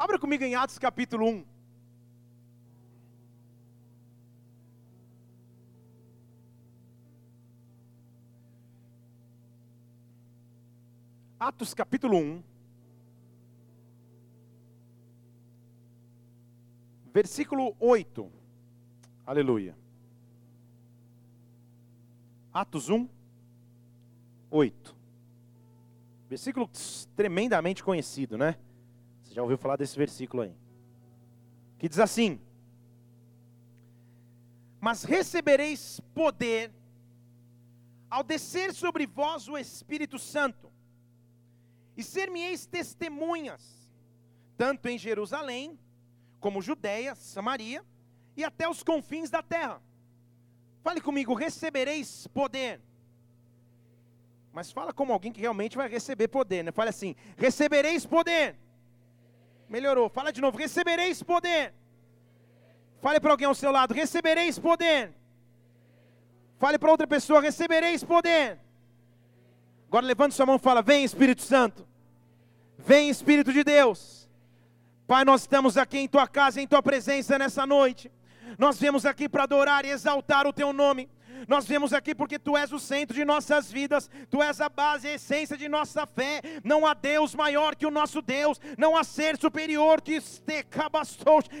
Abra comigo em Atos capítulo 1. Atos capítulo 1. Versículo 8. Aleluia. Atos 1, 8. Versículo tremendamente conhecido, né? Você já ouviu falar desse versículo aí? Que diz assim: Mas recebereis poder ao descer sobre vós o Espírito Santo, e ser-me-eis testemunhas, tanto em Jerusalém, como Judéia, Samaria e até os confins da terra. Fale comigo, recebereis poder. Mas fala como alguém que realmente vai receber poder, né? Fale assim: recebereis poder Melhorou. Fala de novo. Recebereis poder. Fale para alguém ao seu lado. Recebereis poder. Fale para outra pessoa. Recebereis poder. Agora levante sua mão e fala: Vem Espírito Santo. Vem Espírito de Deus. Pai, nós estamos aqui em tua casa, em tua presença nessa noite. Nós viemos aqui para adorar e exaltar o teu nome. Nós viemos aqui porque tu és o centro de nossas vidas, tu és a base a essência de nossa fé. Não há Deus maior que o nosso Deus, não há ser superior que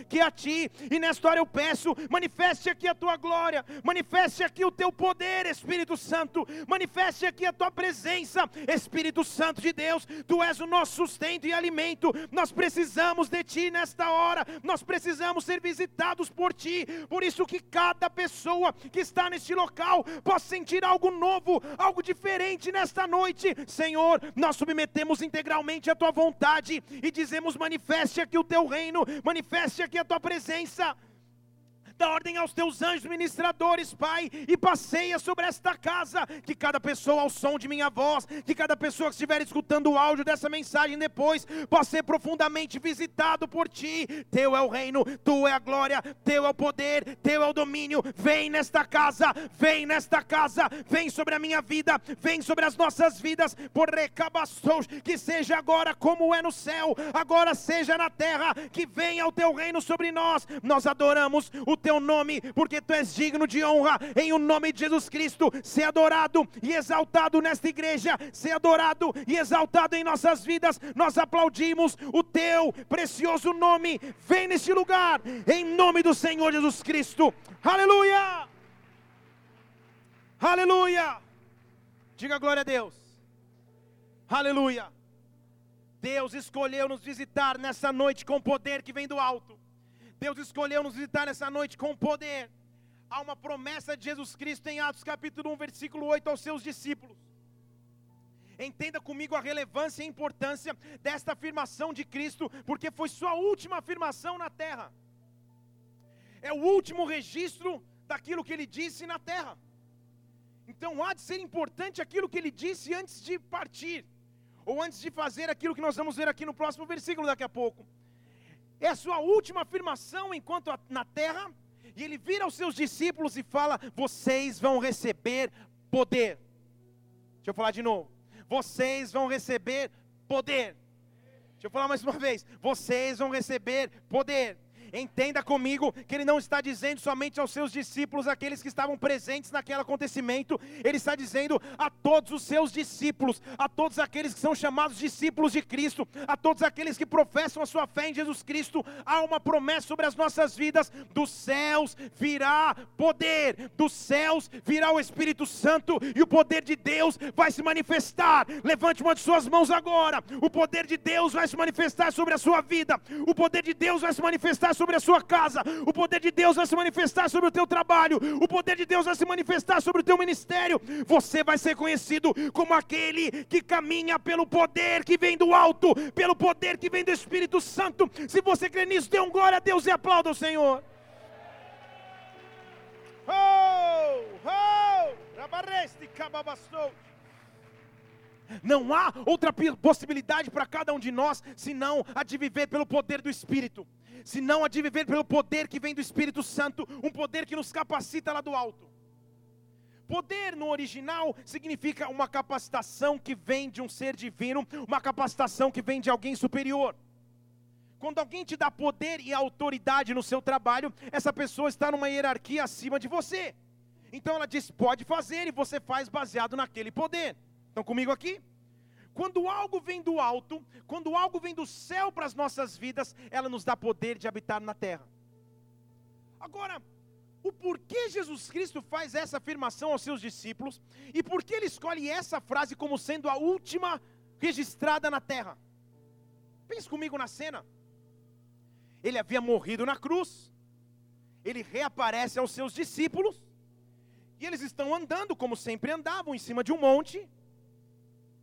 que a ti. E nesta hora eu peço, manifeste aqui a tua glória, manifeste aqui o teu poder, Espírito Santo, manifeste aqui a tua presença, Espírito Santo de Deus. Tu és o nosso sustento e alimento. Nós precisamos de ti nesta hora. Nós precisamos ser visitados por ti. Por isso que cada pessoa que está neste local local possa sentir algo novo, algo diferente nesta noite. Senhor, nós submetemos integralmente a tua vontade e dizemos: manifeste aqui o teu reino, manifeste aqui a tua presença dá ordem aos teus anjos ministradores, Pai, e passeia sobre esta casa, que cada pessoa ao som de minha voz, que cada pessoa que estiver escutando o áudio dessa mensagem depois, possa ser profundamente visitado por Ti. Teu é o reino, Tu é a glória, Teu é o poder, Teu é o domínio. Vem nesta casa, vem nesta casa, vem sobre a minha vida, vem sobre as nossas vidas, por recabaços, que seja agora como é no céu, agora seja na terra, que venha o Teu reino sobre nós. Nós adoramos o Teu teu nome, porque tu és digno de honra, em o nome de Jesus Cristo, ser adorado e exaltado nesta igreja, ser adorado e exaltado em nossas vidas. Nós aplaudimos o teu precioso nome. Vem neste lugar, em nome do Senhor Jesus Cristo. Aleluia! Aleluia! Diga glória a Deus. Aleluia! Deus escolheu nos visitar nessa noite com poder que vem do alto. Deus escolheu nos visitar nessa noite com poder. Há uma promessa de Jesus Cristo em Atos capítulo 1, versículo 8 aos seus discípulos. Entenda comigo a relevância e importância desta afirmação de Cristo, porque foi sua última afirmação na terra. É o último registro daquilo que ele disse na terra. Então há de ser importante aquilo que ele disse antes de partir, ou antes de fazer aquilo que nós vamos ver aqui no próximo versículo daqui a pouco é a sua última afirmação enquanto na terra, e ele vira aos seus discípulos e fala: Vocês vão receber poder. Deixa eu falar de novo. Vocês vão receber poder. Deixa eu falar mais uma vez. Vocês vão receber poder. Entenda comigo que ele não está dizendo somente aos seus discípulos, aqueles que estavam presentes naquele acontecimento, ele está dizendo a todos os seus discípulos, a todos aqueles que são chamados discípulos de Cristo, a todos aqueles que professam a sua fé em Jesus Cristo. Há uma promessa sobre as nossas vidas: dos céus virá poder, dos céus virá o Espírito Santo e o poder de Deus vai se manifestar. Levante uma de suas mãos agora. O poder de Deus vai se manifestar sobre a sua vida. O poder de Deus vai se manifestar sobre a sua casa, o poder de Deus vai se manifestar sobre o teu trabalho, o poder de Deus vai se manifestar sobre o teu ministério. Você vai ser conhecido como aquele que caminha pelo poder que vem do alto, pelo poder que vem do Espírito Santo. Se você crê nisso, dê um glória a Deus e aplauda o Senhor. Oh, oh, não há outra possibilidade para cada um de nós senão a de viver pelo poder do Espírito, senão a de viver pelo poder que vem do Espírito Santo, um poder que nos capacita lá do alto. Poder no original significa uma capacitação que vem de um ser divino, uma capacitação que vem de alguém superior. Quando alguém te dá poder e autoridade no seu trabalho, essa pessoa está numa hierarquia acima de você. Então ela diz: pode fazer, e você faz baseado naquele poder. Estão comigo aqui? Quando algo vem do alto, quando algo vem do céu para as nossas vidas, ela nos dá poder de habitar na terra. Agora, o porquê Jesus Cristo faz essa afirmação aos seus discípulos e por que ele escolhe essa frase como sendo a última registrada na terra? Pense comigo na cena. Ele havia morrido na cruz, ele reaparece aos seus discípulos, e eles estão andando como sempre andavam, em cima de um monte.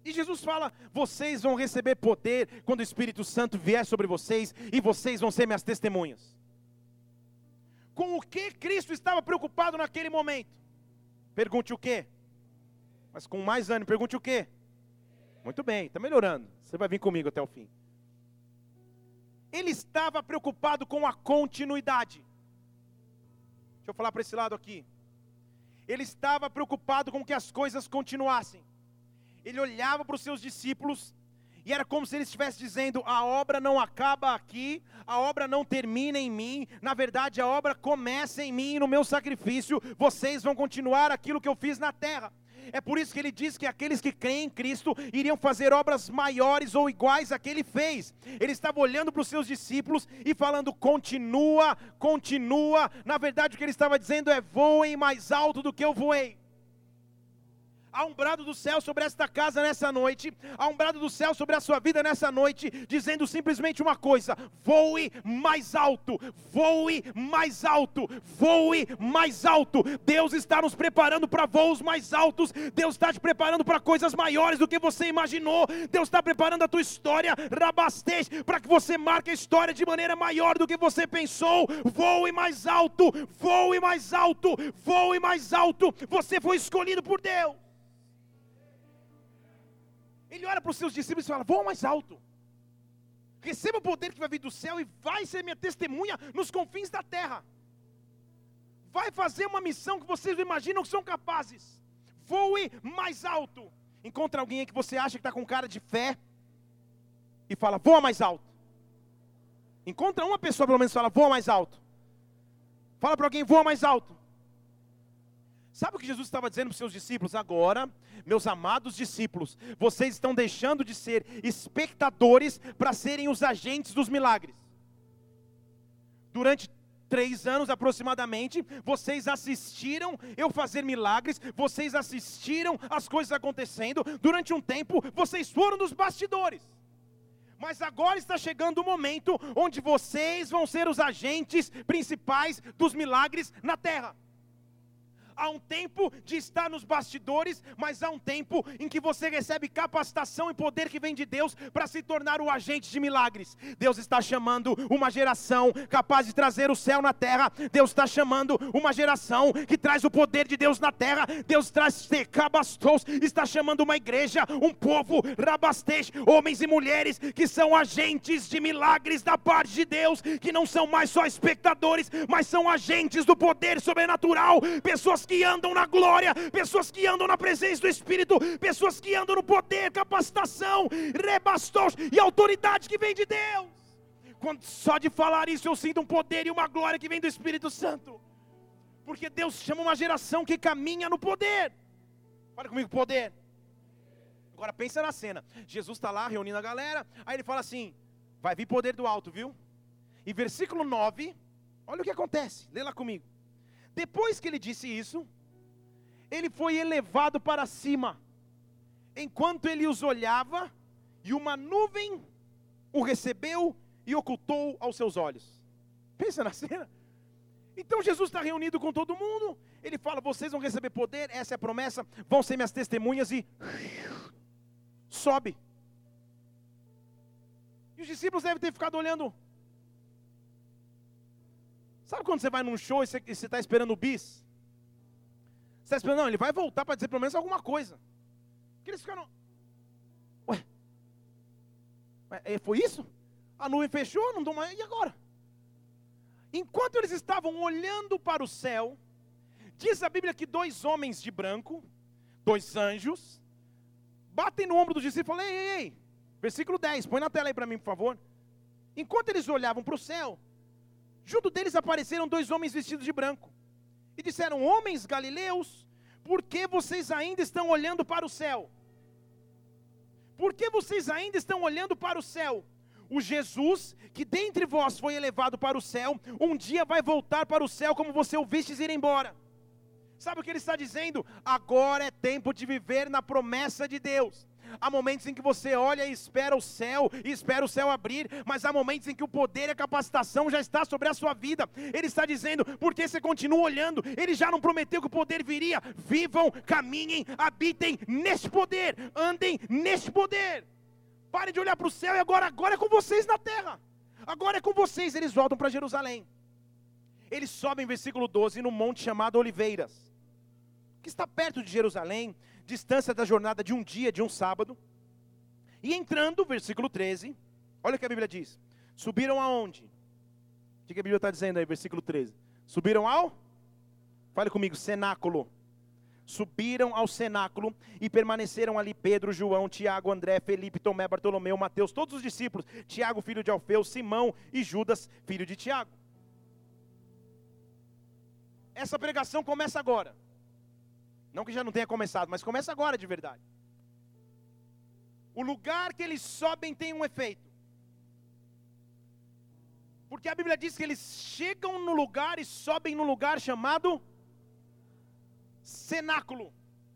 E Jesus fala: vocês vão receber poder quando o Espírito Santo vier sobre vocês, e vocês vão ser minhas testemunhas. Com o que Cristo estava preocupado naquele momento? Pergunte o quê? Mas com mais ânimo, pergunte o quê? Muito bem, está melhorando. Você vai vir comigo até o fim. Ele estava preocupado com a continuidade. Deixa eu falar para esse lado aqui ele estava preocupado com que as coisas continuassem. Ele olhava para os seus discípulos e era como se ele estivesse dizendo: a obra não acaba aqui, a obra não termina em mim, na verdade a obra começa em mim, no meu sacrifício, vocês vão continuar aquilo que eu fiz na terra. É por isso que ele diz que aqueles que creem em Cristo iriam fazer obras maiores ou iguais a que ele fez. Ele estava olhando para os seus discípulos e falando: continua, continua. Na verdade, o que ele estava dizendo é: voem mais alto do que eu voei. Há um brado do céu sobre esta casa nessa noite, há um brado do céu sobre a sua vida nessa noite, dizendo simplesmente uma coisa: voe mais alto, voe mais alto, voe mais alto. Deus está nos preparando para voos mais altos, Deus está te preparando para coisas maiores do que você imaginou, Deus está preparando a tua história, rabastez, para que você marque a história de maneira maior do que você pensou. Voe mais alto, voe mais alto, voe mais alto. Você foi escolhido por Deus. Ele olha para os seus discípulos e fala: Vão mais alto. Receba o poder que vai vir do céu e vai ser minha testemunha nos confins da terra. Vai fazer uma missão que vocês não imaginam que são capazes. Voe mais alto. Encontra alguém que você acha que está com cara de fé e fala: Voa mais alto. Encontra uma pessoa pelo menos e fala: Voa mais alto. Fala para alguém: Voa mais alto. Sabe o que Jesus estava dizendo para os seus discípulos? Agora, meus amados discípulos, vocês estão deixando de ser espectadores para serem os agentes dos milagres. Durante três anos aproximadamente, vocês assistiram eu fazer milagres, vocês assistiram as coisas acontecendo. Durante um tempo, vocês foram dos bastidores. Mas agora está chegando o momento onde vocês vão ser os agentes principais dos milagres na terra. Há um tempo de estar nos bastidores, mas há um tempo em que você recebe capacitação e poder que vem de Deus para se tornar o agente de milagres. Deus está chamando uma geração capaz de trazer o céu na terra. Deus está chamando uma geração que traz o poder de Deus na terra. Deus traz cabastos, está chamando uma igreja, um povo, rabastej, homens e mulheres que são agentes de milagres da parte de Deus, que não são mais só espectadores, mas são agentes do poder sobrenatural, pessoas que andam na glória, pessoas que andam na presença do Espírito, pessoas que andam no poder, capacitação, rebastos e autoridade que vem de Deus. Quando só de falar isso eu sinto um poder e uma glória que vem do Espírito Santo. Porque Deus chama uma geração que caminha no poder. Fala comigo, poder. Agora pensa na cena. Jesus está lá reunindo a galera, aí ele fala assim: vai vir poder do alto, viu? E versículo 9, olha o que acontece, lê lá comigo. Depois que ele disse isso, ele foi elevado para cima, enquanto ele os olhava, e uma nuvem o recebeu e ocultou aos seus olhos. Pensa na cena. Então Jesus está reunido com todo mundo. Ele fala: Vocês vão receber poder, essa é a promessa, vão ser minhas testemunhas e sobe. E os discípulos devem ter ficado olhando. Sabe quando você vai num show e você está esperando o bis? Você está esperando, não, ele vai voltar para dizer pelo menos alguma coisa. Que eles ficaram. Ué? Ué, foi isso? A nuvem fechou, não dou mais. E agora? Enquanto eles estavam olhando para o céu, diz a Bíblia que dois homens de branco, dois anjos, batem no ombro dos discípulos e falam: ei, ei, ei. Versículo 10, põe na tela aí para mim, por favor. Enquanto eles olhavam para o céu, junto deles apareceram dois homens vestidos de branco. E disseram: Homens galileus, por que vocês ainda estão olhando para o céu? Por que vocês ainda estão olhando para o céu? O Jesus que dentre vós foi elevado para o céu, um dia vai voltar para o céu como você o vistes ir embora. Sabe o que ele está dizendo? Agora é tempo de viver na promessa de Deus. Há momentos em que você olha e espera o céu, e espera o céu abrir, mas há momentos em que o poder e a capacitação já está sobre a sua vida. Ele está dizendo, porque você continua olhando, ele já não prometeu que o poder viria. Vivam, caminhem, habitem neste poder, andem neste poder. Pare de olhar para o céu e agora, agora é com vocês na terra. Agora é com vocês. Eles voltam para Jerusalém. Eles sobem, versículo 12, no monte chamado Oliveiras, que está perto de Jerusalém, distância da jornada de um dia, de um sábado. E entrando, versículo 13, olha o que a Bíblia diz: Subiram aonde? O que a Bíblia está dizendo aí, versículo 13? Subiram ao? Fale comigo, cenáculo. Subiram ao cenáculo e permaneceram ali Pedro, João, Tiago, André, Felipe, Tomé, Bartolomeu, Mateus, todos os discípulos, Tiago, filho de Alfeu, Simão e Judas, filho de Tiago. Essa pregação começa agora. Não que já não tenha começado, mas começa agora de verdade. O lugar que eles sobem tem um efeito. Porque a Bíblia diz que eles chegam no lugar e sobem no lugar chamado cenáculo.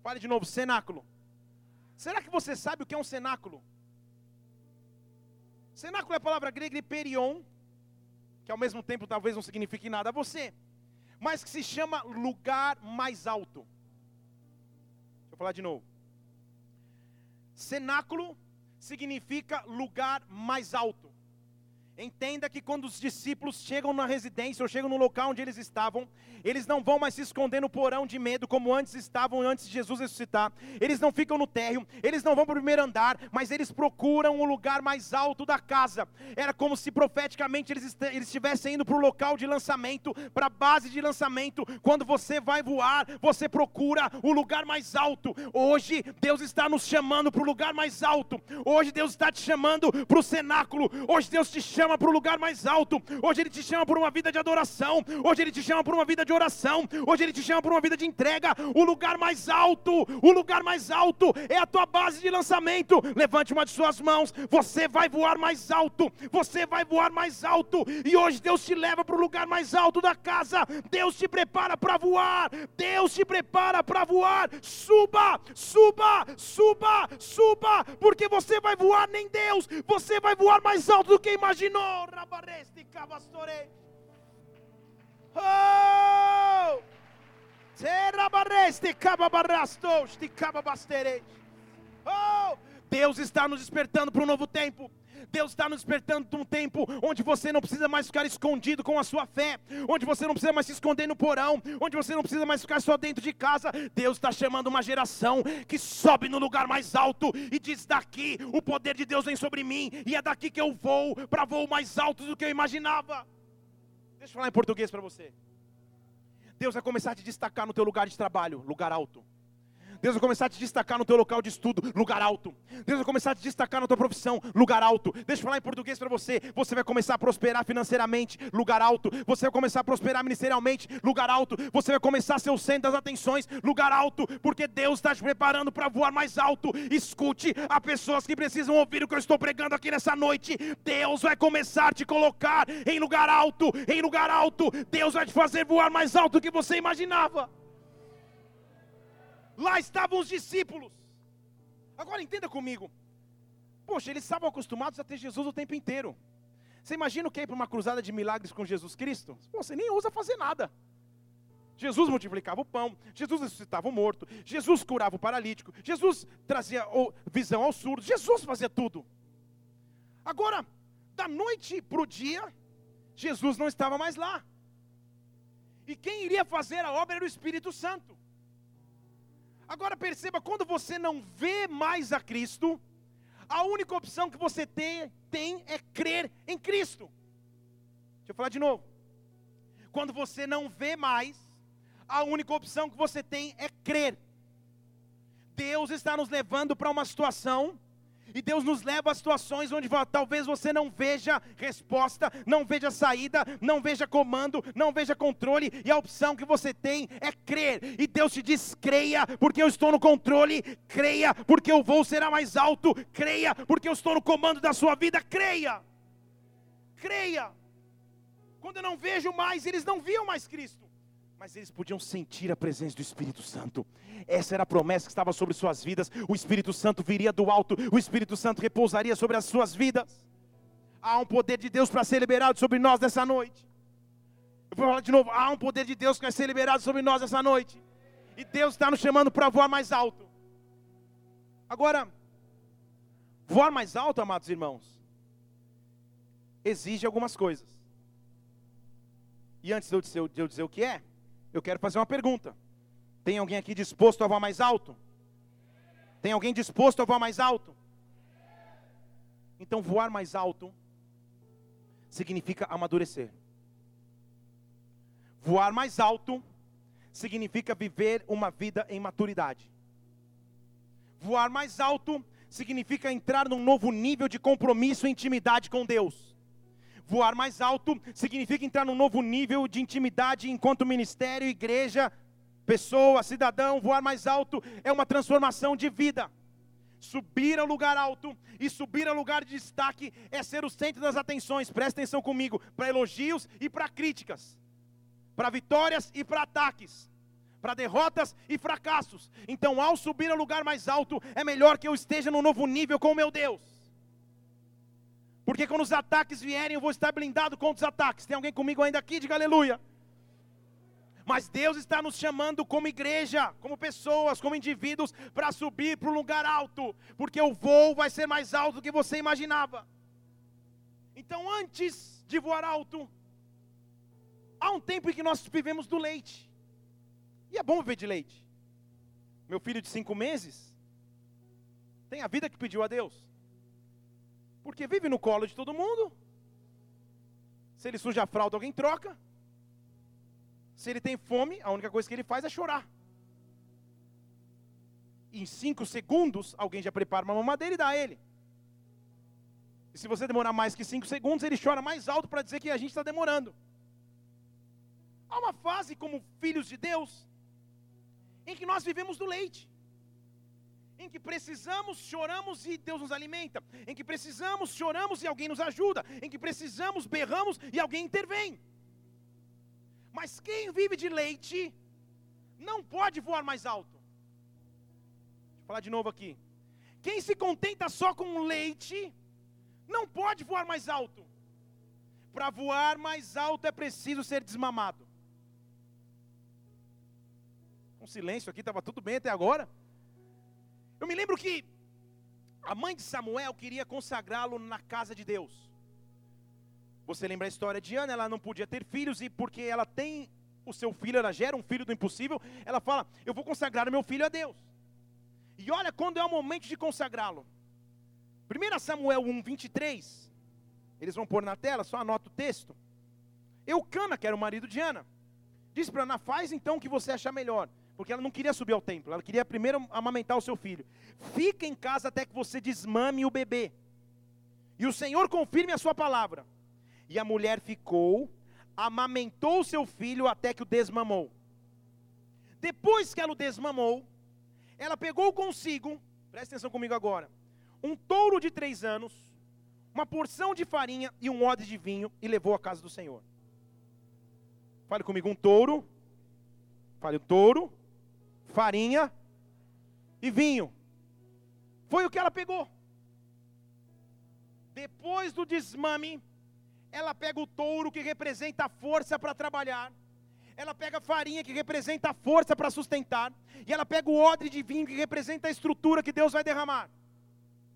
Fale de novo, cenáculo. Será que você sabe o que é um cenáculo? Cenáculo é a palavra grega hyperion, que ao mesmo tempo talvez não signifique nada a você, mas que se chama lugar mais alto falar de novo. Cenáculo significa lugar mais alto. Entenda que quando os discípulos chegam na residência ou chegam no local onde eles estavam, eles não vão mais se esconder no porão de medo como antes estavam antes de Jesus ressuscitar. Eles não ficam no térreo, eles não vão para o primeiro andar, mas eles procuram o lugar mais alto da casa. Era como se profeticamente eles, eles estivessem indo para o local de lançamento, para a base de lançamento. Quando você vai voar, você procura o lugar mais alto. Hoje Deus está nos chamando para o lugar mais alto. Hoje Deus está te chamando para o cenáculo. Hoje Deus te chama chama para o lugar mais alto. Hoje Ele te chama por uma vida de adoração. Hoje Ele te chama por uma vida de oração. Hoje Ele te chama por uma vida de entrega. O lugar mais alto, o lugar mais alto é a tua base de lançamento. Levante uma de suas mãos. Você vai voar mais alto. Você vai voar mais alto. E hoje Deus te leva para o lugar mais alto da casa. Deus te prepara para voar. Deus te prepara para voar. Suba, suba, suba, suba. Porque você vai voar nem Deus. Você vai voar mais alto do que imaginou. No, rabaresti cabastore. Oh! Te cababarastos, te cababastere. Oh! Deus está nos despertando para um novo tempo. Deus está nos despertando para um tempo onde você não precisa mais ficar escondido com a sua fé, onde você não precisa mais se esconder no porão, onde você não precisa mais ficar só dentro de casa. Deus está chamando uma geração que sobe no lugar mais alto e diz: daqui o poder de Deus vem sobre mim, e é daqui que eu vou para voo mais alto do que eu imaginava. Deixa eu falar em português para você. Deus vai começar a te destacar no teu lugar de trabalho, lugar alto. Deus vai começar a te destacar no teu local de estudo, lugar alto. Deus vai começar a te destacar na tua profissão, lugar alto. Deixa eu falar em português para você. Você vai começar a prosperar financeiramente, lugar alto. Você vai começar a prosperar ministerialmente, lugar alto. Você vai começar a ser o centro das atenções, lugar alto, porque Deus está te preparando para voar mais alto. Escute, há pessoas que precisam ouvir o que eu estou pregando aqui nessa noite. Deus vai começar a te colocar em lugar alto, em lugar alto. Deus vai te fazer voar mais alto do que você imaginava. Lá estavam os discípulos. Agora entenda comigo. Poxa, eles estavam acostumados a ter Jesus o tempo inteiro. Você imagina o que é ir para uma cruzada de milagres com Jesus Cristo? Pô, você nem ousa fazer nada. Jesus multiplicava o pão, Jesus ressuscitava o morto, Jesus curava o paralítico, Jesus trazia visão aos surdos, Jesus fazia tudo. Agora, da noite para o dia, Jesus não estava mais lá. E quem iria fazer a obra era o Espírito Santo. Agora perceba, quando você não vê mais a Cristo, a única opção que você tem, tem é crer em Cristo. Deixa eu falar de novo. Quando você não vê mais, a única opção que você tem é crer. Deus está nos levando para uma situação E Deus nos leva a situações onde talvez você não veja resposta, não veja saída, não veja comando, não veja controle, e a opção que você tem é crer. E Deus te diz: creia, porque eu estou no controle, creia, porque o voo será mais alto, creia, porque eu estou no comando da sua vida, creia. Creia. Quando eu não vejo mais, eles não viam mais Cristo mas eles podiam sentir a presença do Espírito Santo. Essa era a promessa que estava sobre suas vidas. O Espírito Santo viria do alto, o Espírito Santo repousaria sobre as suas vidas. Há um poder de Deus para ser liberado sobre nós nessa noite. Eu vou falar de novo: há um poder de Deus que vai ser liberado sobre nós nessa noite. E Deus está nos chamando para voar mais alto. Agora, voar mais alto, amados irmãos, exige algumas coisas. E antes de eu dizer, de eu dizer o que é, eu quero fazer uma pergunta. Tem alguém aqui disposto a voar mais alto? Tem alguém disposto a voar mais alto? Então, voar mais alto significa amadurecer. Voar mais alto significa viver uma vida em maturidade. Voar mais alto significa entrar num novo nível de compromisso e intimidade com Deus. Voar mais alto significa entrar num novo nível de intimidade enquanto ministério, igreja, pessoa, cidadão. Voar mais alto é uma transformação de vida. Subir ao lugar alto e subir ao lugar de destaque é ser o centro das atenções. Presta atenção comigo, para elogios e para críticas, para vitórias e para ataques para derrotas e fracassos. Então, ao subir ao lugar mais alto, é melhor que eu esteja no novo nível com o meu Deus. Porque quando os ataques vierem, eu vou estar blindado contra os ataques. Tem alguém comigo ainda aqui? Diga aleluia. Mas Deus está nos chamando como igreja, como pessoas, como indivíduos, para subir para um lugar alto, porque o voo vai ser mais alto do que você imaginava. Então, antes de voar alto, há um tempo em que nós vivemos do leite, e é bom viver de leite. Meu filho de cinco meses tem a vida que pediu a Deus. Porque vive no colo de todo mundo. Se ele suja a fralda, alguém troca. Se ele tem fome, a única coisa que ele faz é chorar. em cinco segundos, alguém já prepara uma mamadeira e dá a ele. E se você demorar mais que cinco segundos, ele chora mais alto para dizer que a gente está demorando. Há uma fase como filhos de Deus, em que nós vivemos do leite em que precisamos, choramos e Deus nos alimenta, em que precisamos, choramos e alguém nos ajuda, em que precisamos, berramos e alguém intervém. Mas quem vive de leite não pode voar mais alto. Eu falar de novo aqui. Quem se contenta só com leite não pode voar mais alto. Para voar mais alto é preciso ser desmamado. Um silêncio aqui, estava tudo bem até agora. Eu me lembro que a mãe de Samuel queria consagrá-lo na casa de Deus. Você lembra a história de Ana? Ela não podia ter filhos e porque ela tem o seu filho, ela gera um filho do impossível, ela fala: Eu vou consagrar o meu filho a Deus. E olha quando é o momento de consagrá-lo. 1 Samuel 1, 23. Eles vão pôr na tela, só anota o texto. Eucana, que era o marido de Ana, disse para Ana: Faz então o que você achar melhor porque ela não queria subir ao templo, ela queria primeiro amamentar o seu filho. Fica em casa até que você desmame o bebê. E o Senhor confirme a sua palavra. E a mulher ficou, amamentou o seu filho até que o desmamou. Depois que ela o desmamou, ela pegou consigo, presta atenção comigo agora, um touro de três anos, uma porção de farinha e um odre de vinho e levou à casa do Senhor. Fale comigo, um touro. Fale, o touro farinha e vinho. Foi o que ela pegou. Depois do desmame, ela pega o touro que representa a força para trabalhar. Ela pega a farinha que representa a força para sustentar. E ela pega o odre de vinho que representa a estrutura que Deus vai derramar.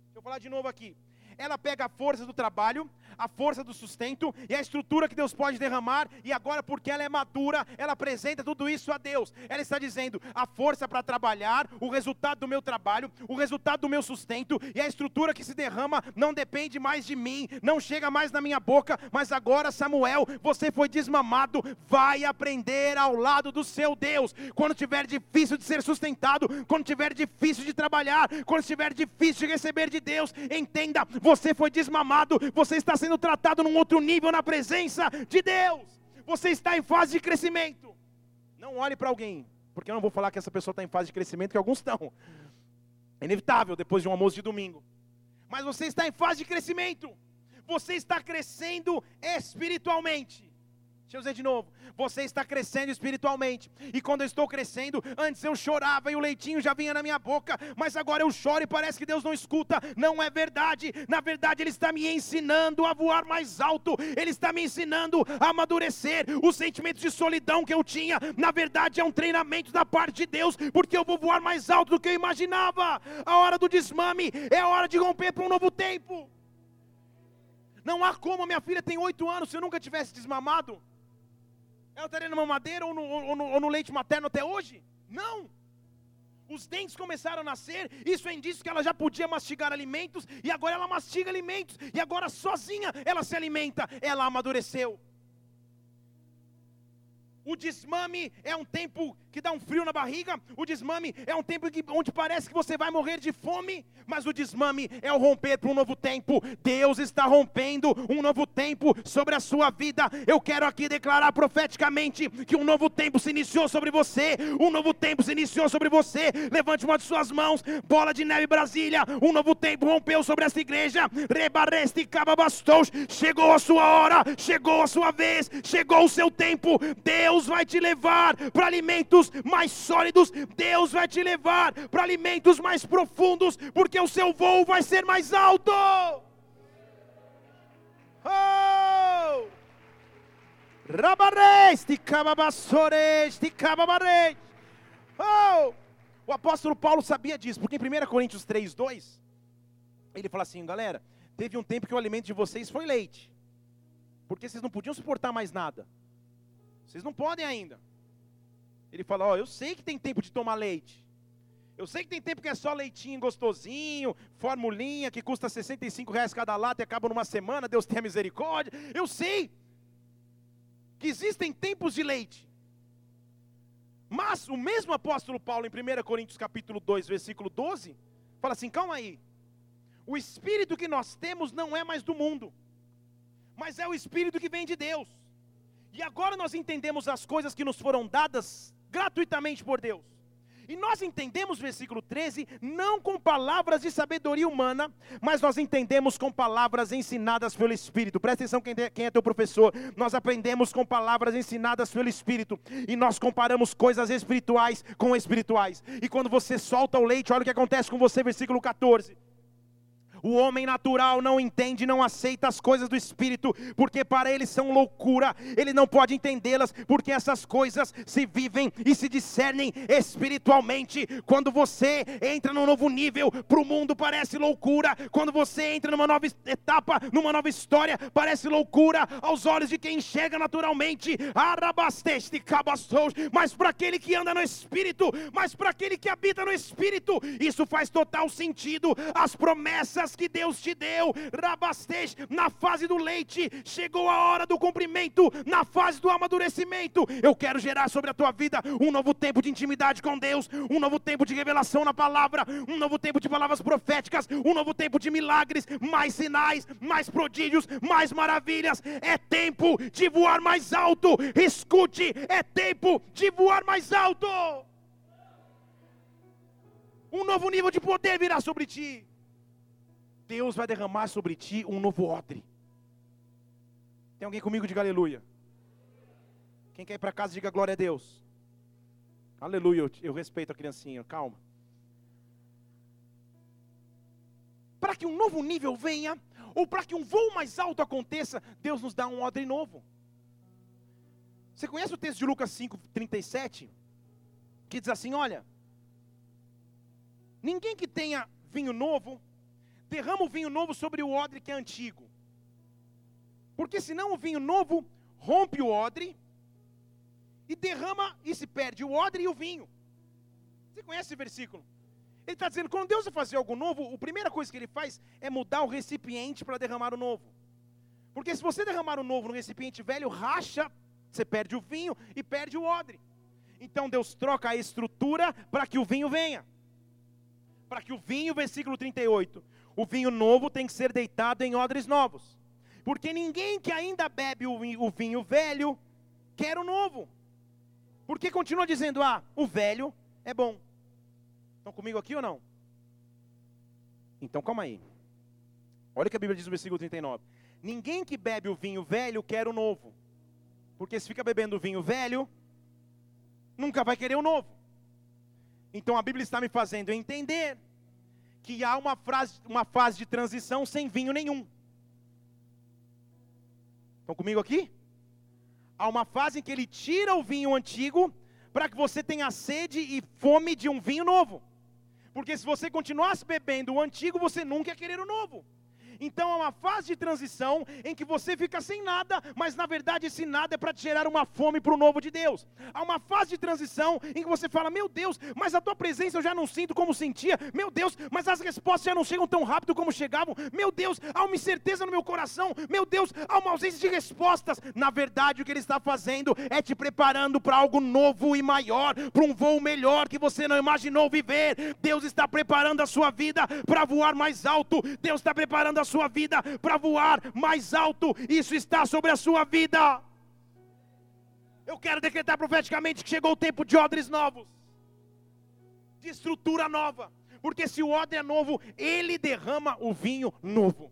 Deixa eu falar de novo aqui. Ela pega a força do trabalho, a força do sustento e a estrutura que Deus pode derramar, e agora, porque ela é madura, ela apresenta tudo isso a Deus. Ela está dizendo: a força para trabalhar, o resultado do meu trabalho, o resultado do meu sustento e a estrutura que se derrama não depende mais de mim, não chega mais na minha boca, mas agora, Samuel, você foi desmamado, vai aprender ao lado do seu Deus. Quando tiver difícil de ser sustentado, quando tiver difícil de trabalhar, quando estiver difícil de receber de Deus, entenda, você foi desmamado, você está sendo tratado num outro nível na presença de Deus. Você está em fase de crescimento. Não olhe para alguém, porque eu não vou falar que essa pessoa está em fase de crescimento, que alguns estão. É inevitável depois de um almoço de domingo. Mas você está em fase de crescimento. Você está crescendo espiritualmente. Deixa eu dizer de novo. Você está crescendo espiritualmente. E quando eu estou crescendo, antes eu chorava e o leitinho já vinha na minha boca, mas agora eu choro e parece que Deus não escuta. Não é verdade. Na verdade, Ele está me ensinando a voar mais alto. Ele está me ensinando a amadurecer. O sentimento de solidão que eu tinha, na verdade, é um treinamento da parte de Deus, porque eu vou voar mais alto do que eu imaginava. A hora do desmame é a hora de romper para um novo tempo. Não há como, minha filha tem oito anos, se eu nunca tivesse desmamado. Ela estaria numa madeira ou no, ou, no, ou no leite materno até hoje? Não. Os dentes começaram a nascer, isso é indício que ela já podia mastigar alimentos, e agora ela mastiga alimentos, e agora sozinha ela se alimenta, ela amadureceu. O desmame é um tempo que dá um frio na barriga. O desmame é um tempo que, onde parece que você vai morrer de fome. Mas o desmame é o romper para um novo tempo. Deus está rompendo um novo tempo sobre a sua vida. Eu quero aqui declarar profeticamente que um novo tempo se iniciou sobre você. Um novo tempo se iniciou sobre você. Levante uma de suas mãos. Bola de neve Brasília. Um novo tempo rompeu sobre essa igreja. Rebareste cababastos. Chegou a sua hora. Chegou a sua vez. Chegou o seu tempo. Deus vai te levar para alimentos mais sólidos, Deus vai te levar para alimentos mais profundos, porque o seu voo vai ser mais alto. Oh! Oh! O apóstolo Paulo sabia disso, porque em 1 Coríntios 3, 2, ele fala assim, galera, teve um tempo que o alimento de vocês foi leite, porque vocês não podiam suportar mais nada. Vocês não podem ainda. Ele fala: Ó, oh, eu sei que tem tempo de tomar leite. Eu sei que tem tempo que é só leitinho gostosinho, formulinha que custa 65 reais cada lata e acaba numa semana, Deus tenha misericórdia. Eu sei que existem tempos de leite. Mas o mesmo apóstolo Paulo, em 1 Coríntios capítulo 2, versículo 12, fala assim: calma aí. O espírito que nós temos não é mais do mundo, mas é o espírito que vem de Deus. E agora nós entendemos as coisas que nos foram dadas gratuitamente por Deus. E nós entendemos, versículo 13, não com palavras de sabedoria humana, mas nós entendemos com palavras ensinadas pelo Espírito. Presta atenção quem é, quem é teu professor. Nós aprendemos com palavras ensinadas pelo Espírito. E nós comparamos coisas espirituais com espirituais. E quando você solta o leite, olha o que acontece com você, versículo 14. O homem natural não entende, não aceita as coisas do Espírito, porque para ele são loucura, ele não pode entendê-las, porque essas coisas se vivem e se discernem espiritualmente. Quando você entra num novo nível, para o mundo parece loucura, quando você entra numa nova etapa, numa nova história, parece loucura aos olhos de quem enxerga naturalmente. Arabasteste, cabastos, mas para aquele que anda no Espírito, mas para aquele que habita no Espírito, isso faz total sentido. As promessas que Deus te deu, rabastej, na fase do leite, chegou a hora do cumprimento, na fase do amadurecimento. Eu quero gerar sobre a tua vida um novo tempo de intimidade com Deus, um novo tempo de revelação na palavra, um novo tempo de palavras proféticas, um novo tempo de milagres, mais sinais, mais prodígios, mais maravilhas. É tempo de voar mais alto. Escute, é tempo de voar mais alto. Um novo nível de poder virá sobre ti. Deus vai derramar sobre ti um novo odre. Tem alguém comigo? Diga aleluia. Quem quer ir para casa, diga glória a Deus. Aleluia, eu, eu respeito a criancinha, calma. Para que um novo nível venha, ou para que um voo mais alto aconteça, Deus nos dá um odre novo. Você conhece o texto de Lucas 5, 37? Que diz assim: Olha, ninguém que tenha vinho novo derrama o vinho novo sobre o odre que é antigo. Porque senão o vinho novo rompe o odre e derrama e se perde o odre e o vinho. Você conhece esse versículo? Ele está dizendo, quando Deus vai fazer algo novo, a primeira coisa que ele faz é mudar o recipiente para derramar o novo. Porque se você derramar o novo no recipiente velho, racha, você perde o vinho e perde o odre. Então Deus troca a estrutura para que o vinho venha. Para que o vinho, versículo 38, o vinho novo tem que ser deitado em odres novos. Porque ninguém que ainda bebe o vinho velho quer o novo. Porque continua dizendo, ah, o velho é bom. Estão comigo aqui ou não? Então calma aí. Olha o que a Bíblia diz no versículo 39. Ninguém que bebe o vinho velho quer o novo. Porque se fica bebendo o vinho velho, nunca vai querer o novo. Então a Bíblia está me fazendo entender que há uma, frase, uma fase de transição sem vinho nenhum. Estão comigo aqui? Há uma fase em que ele tira o vinho antigo para que você tenha sede e fome de um vinho novo. Porque se você continuasse bebendo o antigo, você nunca ia querer o novo. Então é uma fase de transição em que você fica sem nada, mas na verdade esse nada é para te gerar uma fome para o novo de Deus. Há uma fase de transição em que você fala: Meu Deus, mas a tua presença eu já não sinto como sentia. Meu Deus, mas as respostas já não chegam tão rápido como chegavam. Meu Deus, há uma incerteza no meu coração. Meu Deus, há uma ausência de respostas. Na verdade, o que Ele está fazendo é te preparando para algo novo e maior, para um voo melhor que você não imaginou viver. Deus está preparando a sua vida para voar mais alto. Deus está preparando a sua vida para voar mais alto. Isso está sobre a sua vida. Eu quero decretar profeticamente que chegou o tempo de odres novos, de estrutura nova. Porque se o odre é novo, ele derrama o vinho novo.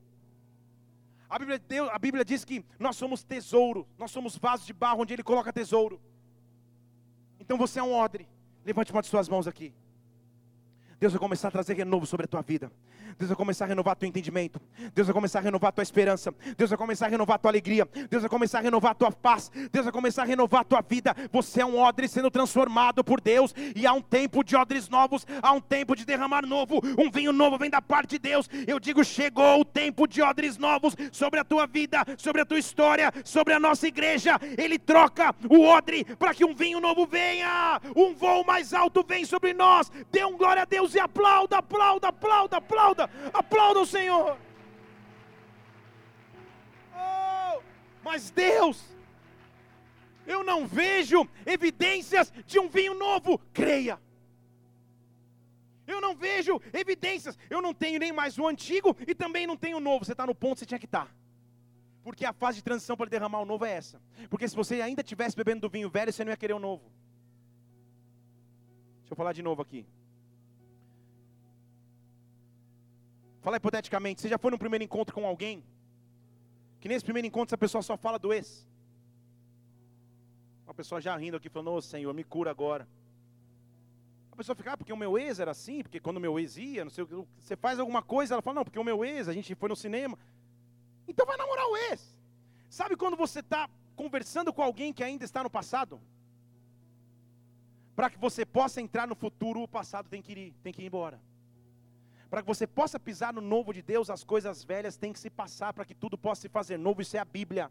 A Bíblia, Deus, a Bíblia diz que nós somos tesouro, nós somos vasos de barro onde ele coloca tesouro. Então você é um odre. Levante uma de suas mãos aqui. Deus vai começar a trazer renovo sobre a tua vida. Deus vai começar a renovar teu entendimento. Deus vai começar a renovar tua esperança. Deus vai começar a renovar tua alegria. Deus vai começar a renovar tua paz. Deus vai começar a renovar tua vida. Você é um odre sendo transformado por Deus. E há um tempo de odres novos. Há um tempo de derramar novo. Um vinho novo vem da parte de Deus. Eu digo: chegou o tempo de odres novos sobre a tua vida, sobre a tua história, sobre a nossa igreja. Ele troca o odre para que um vinho novo venha. Um voo mais alto vem sobre nós. Dê um glória a Deus e aplauda, aplauda, aplauda, aplauda aplauda, o Senhor. Oh, mas Deus, eu não vejo evidências de um vinho novo, creia. Eu não vejo evidências, eu não tenho nem mais o antigo e também não tenho o novo. Você está no ponto que você tinha que estar. Tá. Porque a fase de transição para derramar o novo é essa. Porque se você ainda estivesse bebendo do vinho velho, você não ia querer o novo. Deixa eu falar de novo aqui. Fala hipoteticamente, você já foi num primeiro encontro com alguém? Que nesse primeiro encontro essa pessoa só fala do ex. Uma pessoa já rindo aqui, falando, ô oh, Senhor, me cura agora. A pessoa fica, ah, porque o meu ex era assim, porque quando o meu ex ia, não sei o que, você faz alguma coisa, ela fala, não, porque o meu ex, a gente foi no cinema. Então vai namorar o ex. Sabe quando você está conversando com alguém que ainda está no passado? Para que você possa entrar no futuro, o passado tem que ir, tem que ir embora. Para que você possa pisar no novo de Deus, as coisas velhas têm que se passar para que tudo possa se fazer novo. Isso é a Bíblia.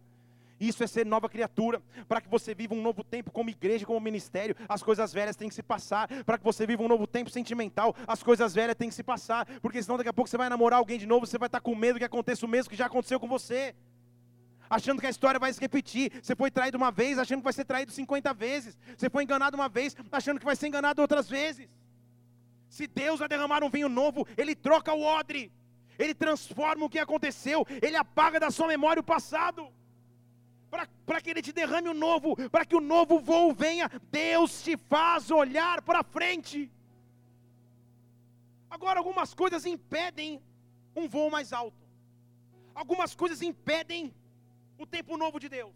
Isso é ser nova criatura. Para que você viva um novo tempo como igreja, como ministério, as coisas velhas têm que se passar. Para que você viva um novo tempo sentimental, as coisas velhas têm que se passar. Porque senão daqui a pouco você vai namorar alguém de novo, você vai estar com medo que aconteça o mesmo que já aconteceu com você. Achando que a história vai se repetir. Você foi traído uma vez, achando que vai ser traído 50 vezes. Você foi enganado uma vez, achando que vai ser enganado outras vezes. Se Deus vai derramar um vinho novo, Ele troca o odre, Ele transforma o que aconteceu, Ele apaga da sua memória o passado, para que Ele te derrame o novo, para que o novo voo venha, Deus te faz olhar para frente. Agora, algumas coisas impedem um voo mais alto, algumas coisas impedem o tempo novo de Deus.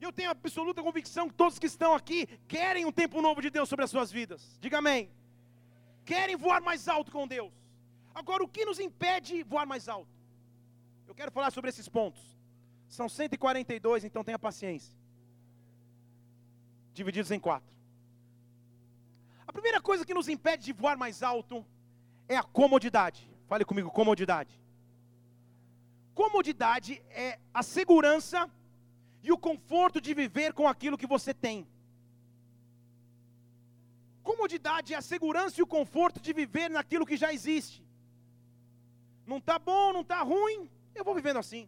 Eu tenho absoluta convicção que todos que estão aqui querem um tempo novo de Deus sobre as suas vidas. Diga amém querem voar mais alto com Deus. Agora, o que nos impede voar mais alto? Eu quero falar sobre esses pontos. São 142, então tenha paciência. Divididos em quatro. A primeira coisa que nos impede de voar mais alto é a comodidade. Fale comigo, comodidade. Comodidade é a segurança e o conforto de viver com aquilo que você tem. Comodidade é a segurança e o conforto de viver naquilo que já existe. Não está bom, não está ruim, eu vou vivendo assim.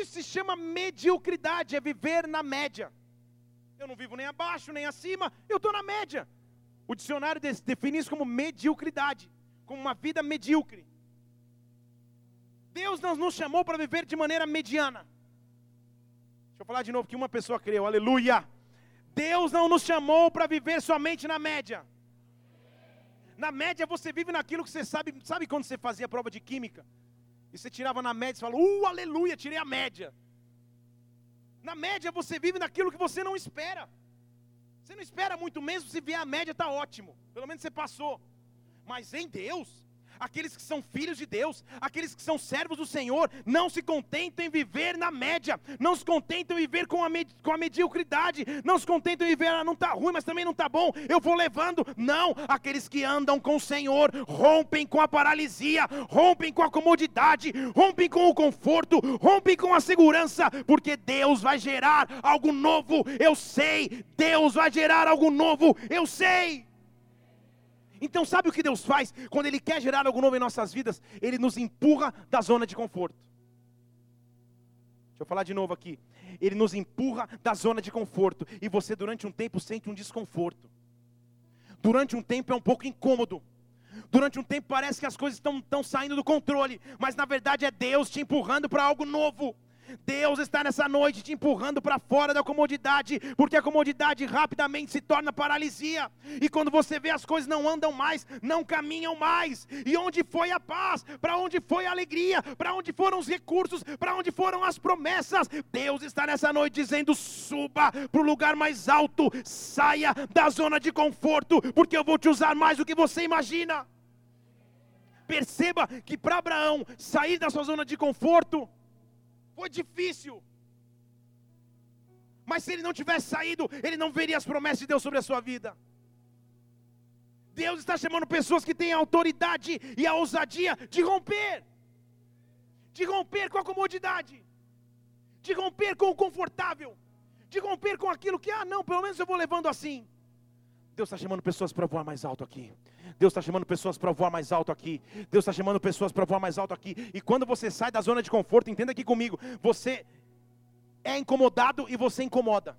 Isso se chama mediocridade, é viver na média. Eu não vivo nem abaixo, nem acima, eu estou na média. O dicionário define isso como mediocridade, como uma vida medíocre. Deus não nos chamou para viver de maneira mediana. Deixa eu falar de novo que uma pessoa creu, aleluia. Deus não nos chamou para viver somente na média. Na média você vive naquilo que você sabe, sabe quando você fazia prova de química? E você tirava na média e falou, uh, aleluia, tirei a média. Na média você vive naquilo que você não espera. Você não espera muito mesmo, se vier a média está ótimo. Pelo menos você passou. Mas em Deus, aqueles que são filhos de Deus, aqueles que são servos do Senhor, não se contentam em viver na média, não se contentam em viver com a, med com a mediocridade, não se contentam em viver, ah, não está ruim, mas também não está bom, eu vou levando. Não, aqueles que andam com o Senhor rompem com a paralisia, rompem com a comodidade, rompem com o conforto, rompem com a segurança, porque Deus vai gerar algo novo, eu sei, Deus vai gerar algo novo, eu sei. Então, sabe o que Deus faz? Quando Ele quer gerar algo novo em nossas vidas, Ele nos empurra da zona de conforto. Deixa eu falar de novo aqui. Ele nos empurra da zona de conforto. E você, durante um tempo, sente um desconforto. Durante um tempo é um pouco incômodo. Durante um tempo parece que as coisas estão saindo do controle. Mas na verdade é Deus te empurrando para algo novo. Deus está nessa noite te empurrando para fora da comodidade, porque a comodidade rapidamente se torna paralisia. E quando você vê as coisas não andam mais, não caminham mais. E onde foi a paz? Para onde foi a alegria? Para onde foram os recursos? Para onde foram as promessas? Deus está nessa noite dizendo: suba para o lugar mais alto, saia da zona de conforto, porque eu vou te usar mais do que você imagina. Perceba que para Abraão sair da sua zona de conforto, foi difícil. Mas se ele não tivesse saído, ele não veria as promessas de Deus sobre a sua vida. Deus está chamando pessoas que têm a autoridade e a ousadia de romper, de romper com a comodidade, de romper com o confortável, de romper com aquilo que, ah, não, pelo menos eu vou levando assim. Deus está chamando pessoas para voar mais alto aqui. Deus está chamando pessoas para voar mais alto aqui. Deus está chamando pessoas para voar mais alto aqui. E quando você sai da zona de conforto, entenda aqui comigo, você é incomodado e você incomoda.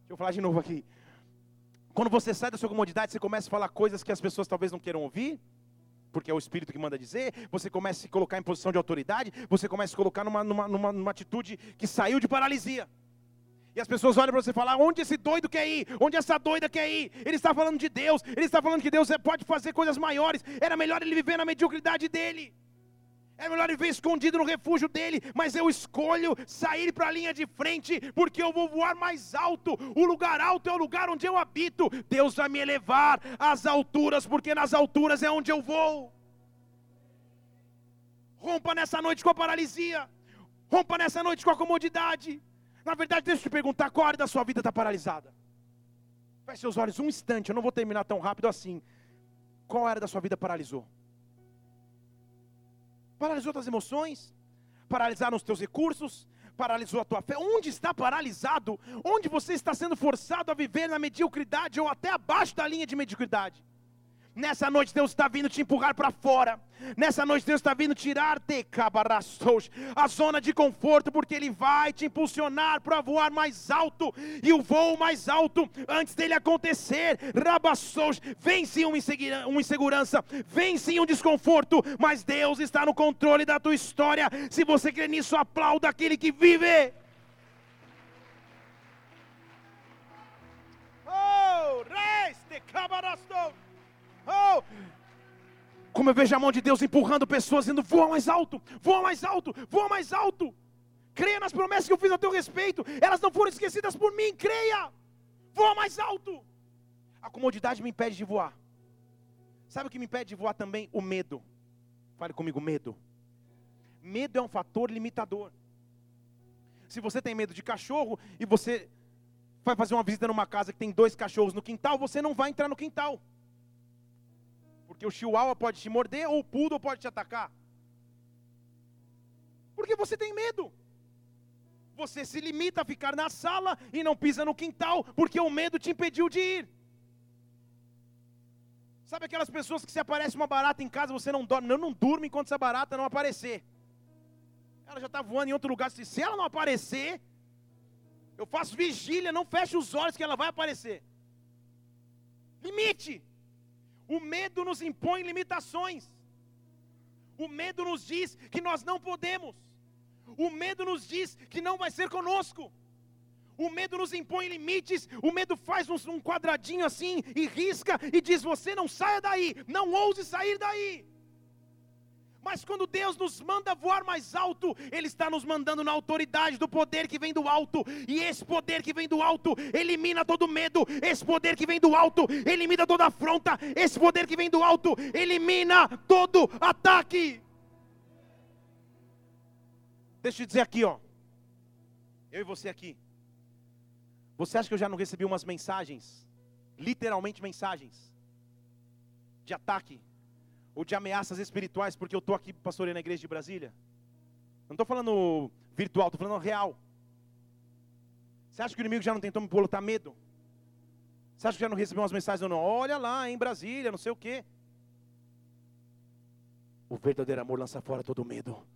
Deixa eu falar de novo aqui. Quando você sai da sua comodidade, você começa a falar coisas que as pessoas talvez não queiram ouvir, porque é o Espírito que manda dizer, você começa a se colocar em posição de autoridade, você começa a se colocar numa, numa, numa, numa atitude que saiu de paralisia. E as pessoas olham para você e falam: onde esse doido quer ir? Onde essa doida quer ir? Ele está falando de Deus, ele está falando que Deus pode fazer coisas maiores. Era melhor ele viver na mediocridade dele. É melhor ele viver escondido no refúgio dele, mas eu escolho sair para a linha de frente, porque eu vou voar mais alto. O lugar alto é o lugar onde eu habito. Deus vai me elevar às alturas, porque nas alturas é onde eu vou. Rompa nessa noite com a paralisia, rompa nessa noite com a comodidade. Na verdade, deixa eu te perguntar: qual área da sua vida está paralisada? Feche seus olhos um instante, eu não vou terminar tão rápido assim. Qual área da sua vida paralisou? Paralisou as emoções? Paralisaram os teus recursos? Paralisou a tua fé? Onde está paralisado? Onde você está sendo forçado a viver na mediocridade ou até abaixo da linha de mediocridade? Nessa noite Deus está vindo te empurrar para fora. Nessa noite Deus está vindo tirar-te a zona de conforto, porque Ele vai te impulsionar para voar mais alto. E o voo mais alto, antes dele acontecer, rabassous, vem sim uma insegurança, sim um desconforto, mas Deus está no controle da tua história. Se você crê nisso, aplauda aquele que vive. Oh, reis de cabarastos. Oh! Como eu vejo a mão de Deus empurrando pessoas, dizendo: voa mais alto, voa mais alto, voa mais alto. Creia nas promessas que eu fiz a teu respeito, elas não foram esquecidas por mim, creia, voa mais alto. A comodidade me impede de voar. Sabe o que me impede de voar também? O medo. Fale comigo, medo. Medo é um fator limitador. Se você tem medo de cachorro e você vai fazer uma visita numa casa que tem dois cachorros no quintal, você não vai entrar no quintal que o chihuahua pode te morder ou o poodle pode te atacar. Porque você tem medo. Você se limita a ficar na sala e não pisa no quintal, porque o medo te impediu de ir. Sabe aquelas pessoas que se aparece uma barata em casa, você não dorme, não, não durmo enquanto essa barata não aparecer. Ela já está voando em outro lugar. Se ela não aparecer, eu faço vigília, não fecho os olhos que ela vai aparecer. Limite. O medo nos impõe limitações. O medo nos diz que nós não podemos. O medo nos diz que não vai ser conosco. O medo nos impõe limites, o medo faz um, quadradinho assim e risca e diz: Você não saia daí, não ouse sair daí. Mas quando Deus nos manda voar mais alto, Ele está nos mandando na autoridade do poder que vem do alto, e esse poder que vem do alto elimina todo medo, esse poder que vem do alto elimina toda afronta, esse poder que vem do alto elimina todo ataque. Deixa eu dizer aqui, ó. Eu e você aqui. Você acha que eu já não recebi umas mensagens, literalmente mensagens, de ataque, ou de ameaças espirituais, porque eu estou aqui pastoreando na igreja de Brasília? Não estou falando virtual, estou falando real. Você acha que o inimigo já não tentou me botar medo? Você acha que já não recebeu umas mensagens? Não, olha lá, em Brasília, não sei o quê. O verdadeiro amor lança fora todo medo.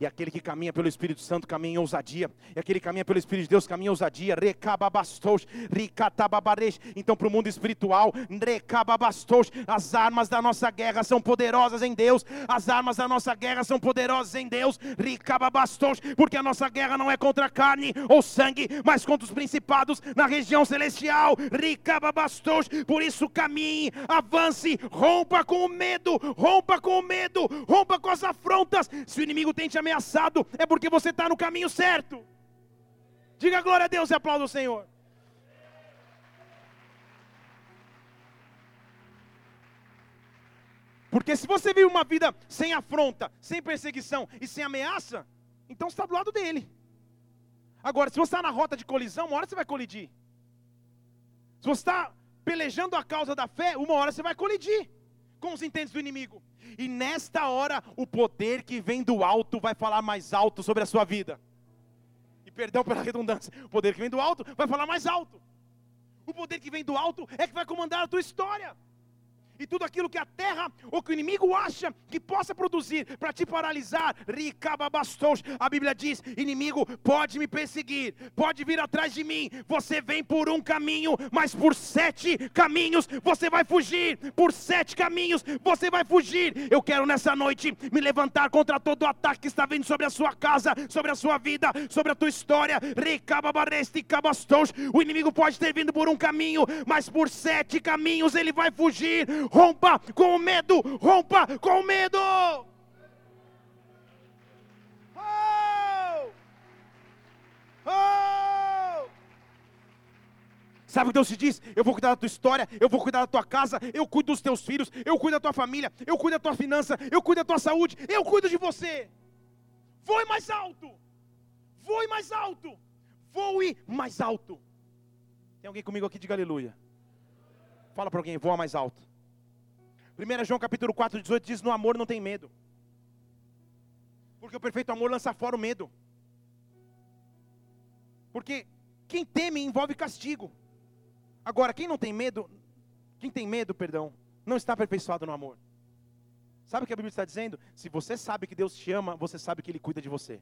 E aquele que caminha pelo Espírito Santo caminha em ousadia. E aquele que caminha pelo Espírito de Deus caminha em ousadia. Recababastos, ricatababaresh. Então, para o mundo espiritual, recababastos. As armas da nossa guerra são poderosas em Deus. As armas da nossa guerra são poderosas em Deus. Ricababastos. Porque a nossa guerra não é contra carne ou sangue, mas contra os principados na região celestial. Ricababastos. Por isso, caminhe, avance, rompa com o medo, rompa com o medo, rompa com as afrontas. Se o inimigo tem te ameaçado, é porque você está no caminho certo. Diga glória a Deus e aplauda o Senhor. Porque se você vive uma vida sem afronta, sem perseguição e sem ameaça, então você está do lado dele. Agora, se você está na rota de colisão, uma hora você vai colidir. Se você está pelejando a causa da fé, uma hora você vai colidir com os intentes do inimigo. E nesta hora, o poder que vem do alto vai falar mais alto sobre a sua vida. E perdão pela redundância, o poder que vem do alto vai falar mais alto. O poder que vem do alto é que vai comandar a tua história e tudo aquilo que a terra ou que o inimigo acha que possa produzir para te paralisar, ricababastos, a Bíblia diz: inimigo pode me perseguir, pode vir atrás de mim, você vem por um caminho, mas por sete caminhos você vai fugir, por sete caminhos você vai fugir. Eu quero nessa noite me levantar contra todo o ataque que está vindo sobre a sua casa, sobre a sua vida, sobre a tua história, o inimigo pode ter vindo por um caminho, mas por sete caminhos ele vai fugir rompa com o medo, rompa com o medo. Oh! Oh! Sabe o que Deus te diz? Eu vou cuidar da tua história, eu vou cuidar da tua casa, eu cuido dos teus filhos, eu cuido da tua família, eu cuido da tua finança, eu cuido da tua saúde, eu cuido de você. Voe mais alto, voe mais alto, voe mais alto. Tem alguém comigo aqui? Diga aleluia. Fala para alguém, voa mais alto. 1 João capítulo 4, 18 diz: No amor não tem medo. Porque o perfeito amor lança fora o medo. Porque quem teme envolve castigo. Agora, quem não tem medo, quem tem medo, perdão, não está aperfeiçoado no amor. Sabe o que a Bíblia está dizendo? Se você sabe que Deus te ama, você sabe que Ele cuida de você.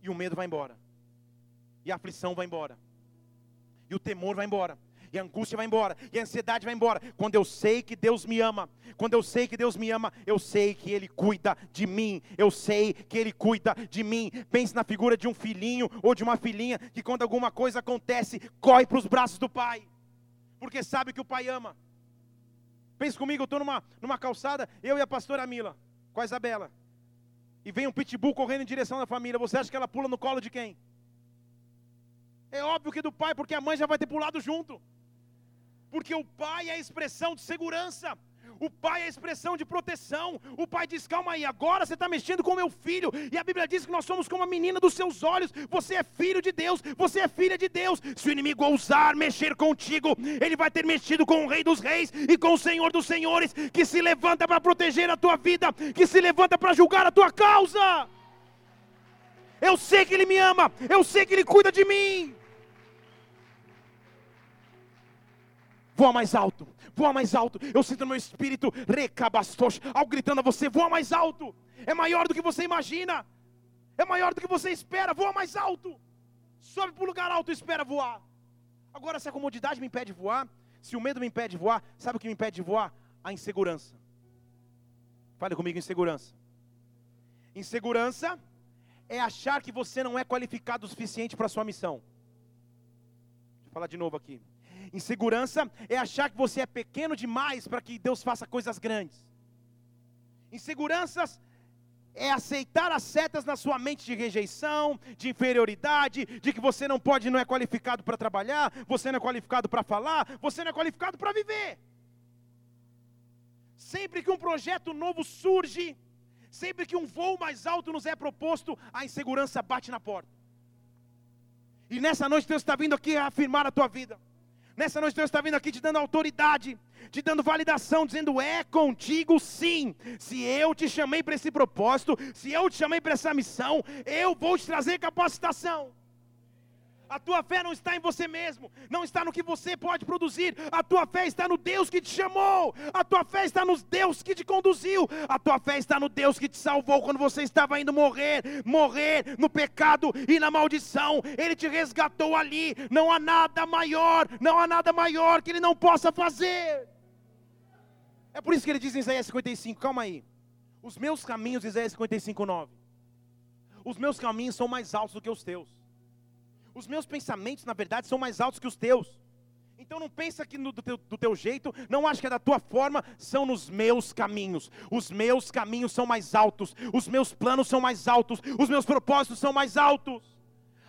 E o medo vai embora. E a aflição vai embora. E o temor vai embora e a angústia vai embora, e a ansiedade vai embora. Quando eu sei que Deus me ama, quando eu sei que Deus me ama, eu sei que Ele cuida de mim, eu sei que Ele cuida de mim. Pense na figura de um filhinho ou de uma filhinha que, quando alguma coisa acontece, corre para os braços do pai, porque sabe que o pai ama. Pense comigo, eu estou numa, numa calçada, eu e a pastora Mila, com a Isabela, e vem um pitbull correndo em direção da família. Você acha que ela pula no colo de quem? É óbvio que do pai, porque a mãe já vai ter pulado junto porque o pai é a expressão de segurança. O pai é a expressão de proteção. O pai diz: calma aí, agora você está mexendo com meu filho. E a Bíblia diz que nós somos como a menina dos seus olhos. Você é filho de Deus, você é filha de Deus. Se o inimigo ousar mexer contigo, ele vai ter mexido com o Rei dos Reis e com o Senhor dos Senhores, que se levanta para proteger a tua vida, que se levanta para julgar a tua causa. Eu sei que Ele me ama, eu sei que Ele cuida de mim. Voa mais alto, voa mais alto. Eu sinto no meu espírito, recabastos, algo gritando a você: voa mais alto. É maior do que você imagina, é maior do que você espera. Voa mais alto, sobe para o lugar alto e espera voar. Agora, se a comodidade me impede de voar, se o medo me impede de voar, sabe o que me impede de voar? A insegurança. Fale comigo, insegurança. Insegurança é achar que você não é qualificado o suficiente para a sua missão. Deixa eu falar de novo aqui. Insegurança é achar que você é pequeno demais para que Deus faça coisas grandes. Inseguranças é aceitar as setas na sua mente de rejeição, de inferioridade, de que você não pode, não é qualificado para trabalhar, você não é qualificado para falar, você não é qualificado para viver. Sempre que um projeto novo surge, sempre que um voo mais alto nos é proposto, a insegurança bate na porta. E nessa noite Deus está vindo aqui afirmar a tua vida. Nessa noite Deus está vindo aqui te dando autoridade, te dando validação, dizendo: é contigo sim. Se eu te chamei para esse propósito, se eu te chamei para essa missão, eu vou te trazer capacitação. A tua fé não está em você mesmo, não está no que você pode produzir. A tua fé está no Deus que te chamou. A tua fé está no Deus que te conduziu. A tua fé está no Deus que te salvou quando você estava indo morrer, morrer no pecado e na maldição. Ele te resgatou ali. Não há nada maior, não há nada maior que ele não possa fazer. É por isso que ele diz em Isaías 55, calma aí. Os meus caminhos, Isaías 55, 9. Os meus caminhos são mais altos do que os teus. Os meus pensamentos, na verdade, são mais altos que os teus. Então não pensa que no, do, teu, do teu jeito, não acha que é da tua forma, são nos meus caminhos. Os meus caminhos são mais altos, os meus planos são mais altos, os meus propósitos são mais altos.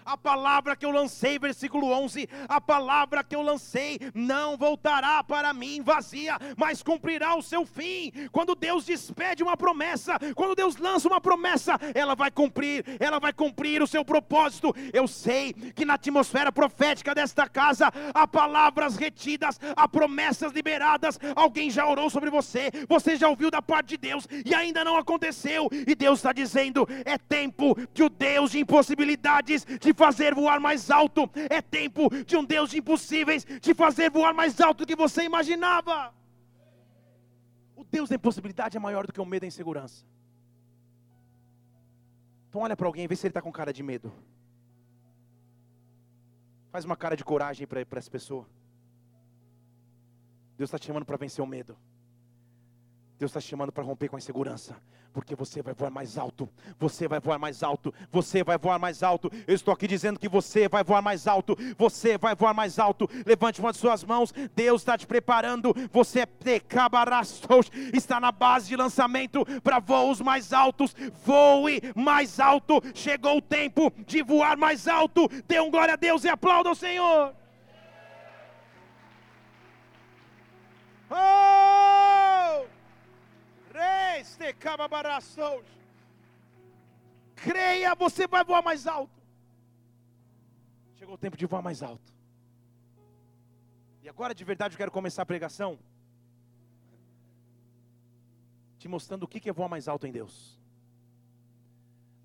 A palavra que eu lancei, versículo 11: a palavra que eu lancei não voltará para mim vazia, mas cumprirá o seu fim. Quando Deus despede uma promessa, quando Deus lança uma promessa, ela vai cumprir, ela vai cumprir o seu propósito. Eu sei que na atmosfera profética desta casa há palavras retidas, há promessas liberadas. Alguém já orou sobre você, você já ouviu da parte de Deus e ainda não aconteceu. E Deus está dizendo: é tempo de o Deus de impossibilidades, de fazer voar mais alto. É tempo de um Deus de impossíveis te fazer voar mais alto do que você imaginava. O Deus da impossibilidade é maior do que o medo e a insegurança. Então olha para alguém, vê se ele está com cara de medo. Faz uma cara de coragem para essa pessoa. Deus está te chamando para vencer o medo. Deus está te chamando para romper com a insegurança, porque você vai voar mais alto, você vai voar mais alto, você vai voar mais alto. Eu estou aqui dizendo que você vai voar mais alto, você vai voar mais alto. Levante uma de suas mãos, Deus está te preparando. Você é está na base de lançamento para voos mais altos. Voe mais alto. Chegou o tempo de voar mais alto. Dê um glória a Deus e aplauda o Senhor. Oh! Creia, você vai voar mais alto. Chegou o tempo de voar mais alto. E agora de verdade eu quero começar a pregação te mostrando o que é voar mais alto em Deus.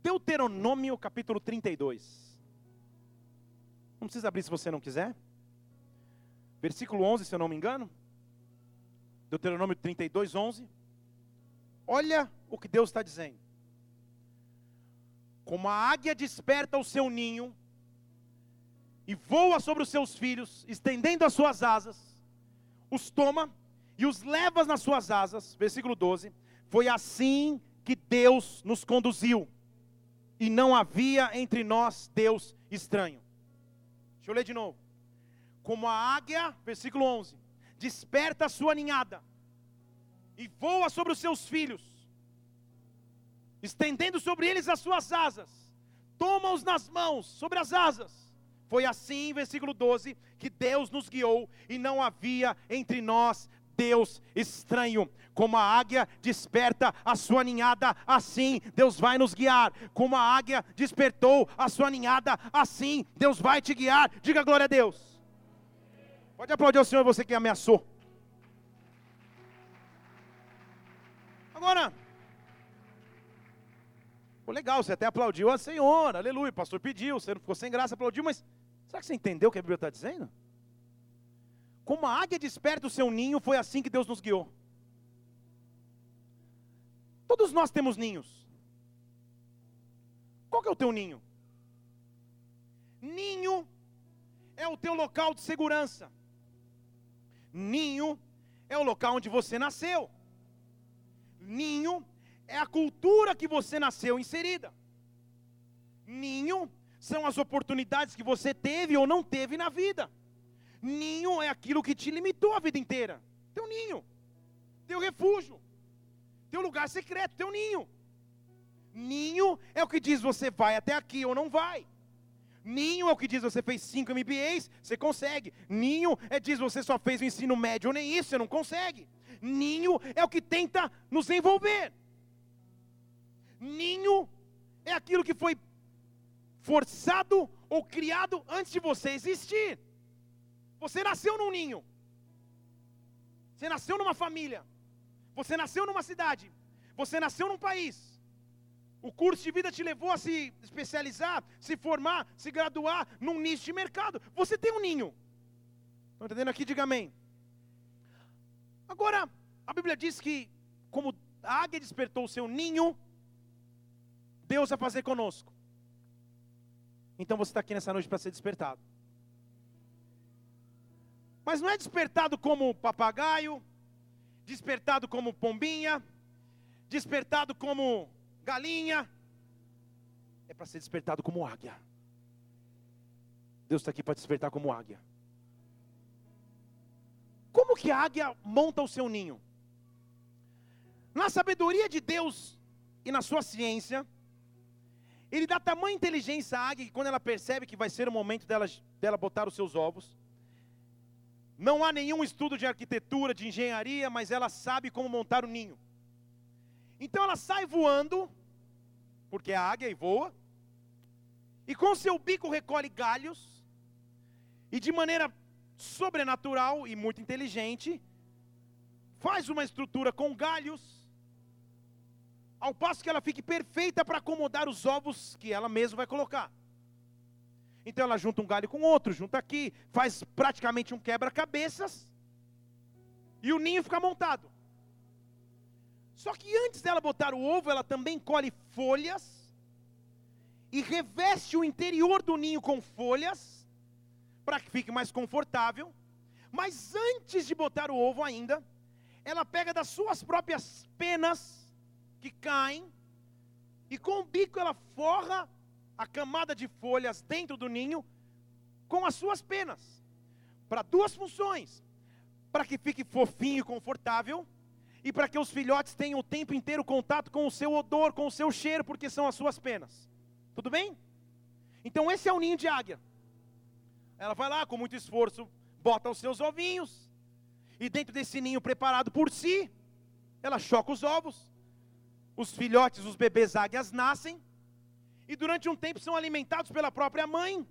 Deuteronômio capítulo 32. Não precisa abrir se você não quiser. Versículo 11, se eu não me engano. Deuteronômio 32, 11. Olha o que Deus está dizendo. Como a águia desperta o seu ninho e voa sobre os seus filhos, estendendo as suas asas, os toma e os leva nas suas asas. Versículo 12. Foi assim que Deus nos conduziu, e não havia entre nós Deus estranho. Deixa eu ler de novo. Como a águia, versículo 11, desperta a sua ninhada e voa sobre os seus filhos, estendendo sobre eles as suas asas, toma-os nas mãos, sobre as asas. Foi assim, versículo 12, que Deus nos guiou e não havia entre nós Deus estranho. Como a águia desperta a sua ninhada, assim Deus vai nos guiar. Como a águia despertou a sua ninhada, assim Deus vai te guiar. Diga glória a Deus. Pode aplaudir o Senhor, você que ameaçou. Agora, Pô, legal, você até aplaudiu a Senhor, aleluia, o pastor pediu, você não ficou sem graça, aplaudiu, mas será que você entendeu o que a Bíblia está dizendo? Como a águia desperta o seu ninho, foi assim que Deus nos guiou. Todos nós temos ninhos. Qual que é o teu ninho? Ninho é o teu local de segurança. Ninho é o local onde você nasceu. Ninho é a cultura que você nasceu inserida. Ninho são as oportunidades que você teve ou não teve na vida. Ninho é aquilo que te limitou a vida inteira. Teu ninho, teu refúgio, teu lugar secreto, teu ninho. Ninho é o que diz você vai até aqui ou não vai. Ninho é o que diz você fez 5 MBAs, você consegue. Ninho é diz você só fez o ensino médio ou nem isso, você não consegue. Ninho é o que tenta nos envolver. Ninho é aquilo que foi forçado ou criado antes de você existir. Você nasceu num ninho. Você nasceu numa família. Você nasceu numa cidade. Você nasceu num país. O curso de vida te levou a se especializar, se formar, se graduar num nicho de mercado. Você tem um ninho. Estão entendendo aqui? Diga amém. Agora, a Bíblia diz que, como a águia despertou o seu ninho, Deus vai fazer conosco. Então você está aqui nessa noite para ser despertado. Mas não é despertado como papagaio, despertado como pombinha, despertado como galinha. É para ser despertado como águia. Deus está aqui para despertar como águia. Como que a águia monta o seu ninho? Na sabedoria de Deus e na sua ciência, ele dá tamanha inteligência à águia que quando ela percebe que vai ser o momento dela, dela botar os seus ovos, não há nenhum estudo de arquitetura, de engenharia, mas ela sabe como montar o ninho. Então ela sai voando, porque é águia e voa, e com seu bico recolhe galhos, e de maneira sobrenatural e muito inteligente, faz uma estrutura com galhos, ao passo que ela fique perfeita para acomodar os ovos que ela mesma vai colocar. Então ela junta um galho com outro, junta aqui, faz praticamente um quebra-cabeças, e o ninho fica montado. Só que antes dela botar o ovo, ela também colhe folhas e reveste o interior do ninho com folhas, para que fique mais confortável. Mas antes de botar o ovo ainda, ela pega das suas próprias penas que caem, e com o bico ela forra a camada de folhas dentro do ninho com as suas penas, para duas funções: para que fique fofinho e confortável, e para que os filhotes tenham o tempo inteiro contato com o seu odor, com o seu cheiro, porque são as suas penas. Tudo bem? Então esse é o ninho de águia. Ela vai lá com muito esforço, bota os seus ovinhos, e dentro desse ninho preparado por si, ela choca os ovos, os filhotes, os bebês águias nascem e durante um tempo são alimentados pela própria mãe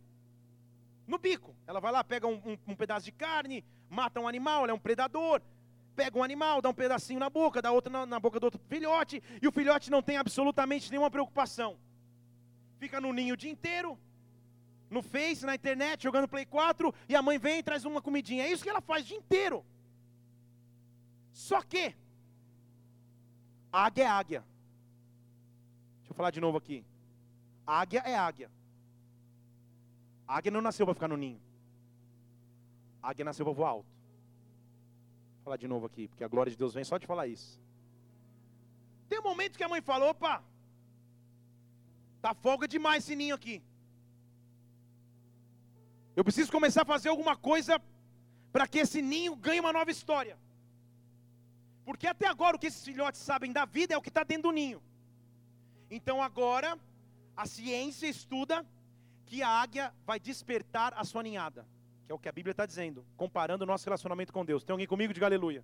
no bico. Ela vai lá, pega um, um, um pedaço de carne, mata um animal, ela é um predador, pega um animal, dá um pedacinho na boca, dá outro na, na boca do outro filhote, e o filhote não tem absolutamente nenhuma preocupação. Fica no ninho o dia inteiro, no Face, na internet, jogando Play 4, e a mãe vem e traz uma comidinha. É isso que ela faz o dia inteiro. Só que, águia é águia. Deixa eu falar de novo aqui. Águia é águia. águia não nasceu para ficar no ninho. águia nasceu para voar alto. Falar de novo aqui, porque a glória de Deus vem só de falar isso. Tem um momento que a mãe falou, opa, tá folga demais esse ninho aqui. Eu preciso começar a fazer alguma coisa para que esse ninho ganhe uma nova história. Porque até agora o que esses filhotes sabem da vida é o que está dentro do ninho. Então agora a ciência estuda que a águia vai despertar a sua ninhada, que é o que a Bíblia está dizendo, comparando o nosso relacionamento com Deus. Tem alguém comigo? Diga aleluia.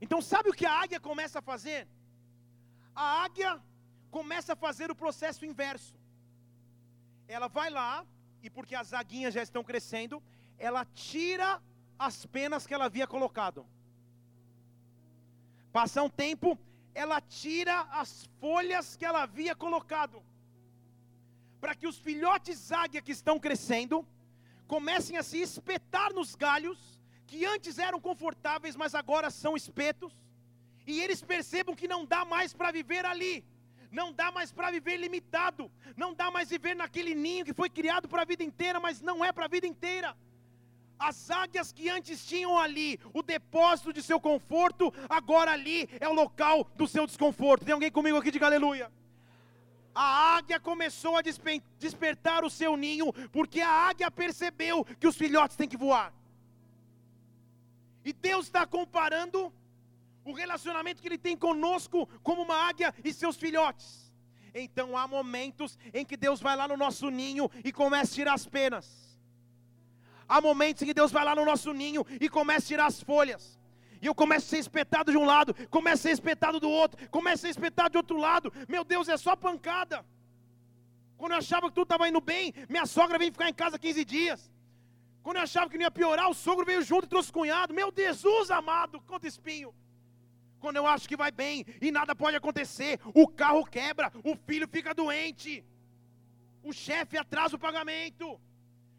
Então, sabe o que a águia começa a fazer? A águia começa a fazer o processo inverso. Ela vai lá, e porque as aguinhas já estão crescendo, ela tira as penas que ela havia colocado. Passa um tempo, ela tira as folhas que ela havia colocado. Para que os filhotes águia que estão crescendo comecem a se espetar nos galhos que antes eram confortáveis, mas agora são espetos, e eles percebam que não dá mais para viver ali, não dá mais para viver limitado, não dá mais viver naquele ninho que foi criado para a vida inteira, mas não é para a vida inteira. As águias que antes tinham ali o depósito de seu conforto, agora ali é o local do seu desconforto. Tem alguém comigo aqui? Diga aleluia. A águia começou a despertar o seu ninho, porque a águia percebeu que os filhotes têm que voar. E Deus está comparando o relacionamento que Ele tem conosco como uma águia e seus filhotes. Então há momentos em que Deus vai lá no nosso ninho e começa a tirar as penas. Há momentos em que Deus vai lá no nosso ninho e começa a tirar as folhas. E eu começo a ser espetado de um lado, começo a ser espetado do outro, começo a ser espetado de outro lado. Meu Deus, é só pancada. Quando eu achava que tudo estava indo bem, minha sogra veio ficar em casa 15 dias. Quando eu achava que não ia piorar, o sogro veio junto e trouxe cunhado. Meu Jesus amado, quanto espinho. Quando eu acho que vai bem e nada pode acontecer, o carro quebra, o filho fica doente, o chefe atrasa o pagamento.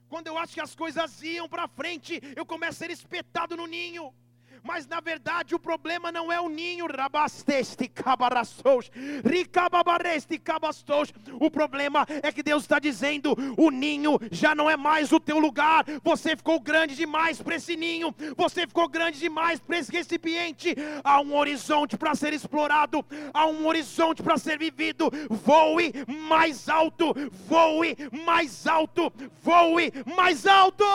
Quando eu acho que as coisas iam para frente, eu começo a ser espetado no ninho mas na verdade o problema não é o ninho, rabasteste ricababareste. O problema é que Deus está dizendo: o ninho já não é mais o teu lugar. Você ficou grande demais para esse ninho, você ficou grande demais para esse recipiente. Há um horizonte para ser explorado, há um horizonte para ser vivido. Voe mais alto, voe mais alto, voe mais alto.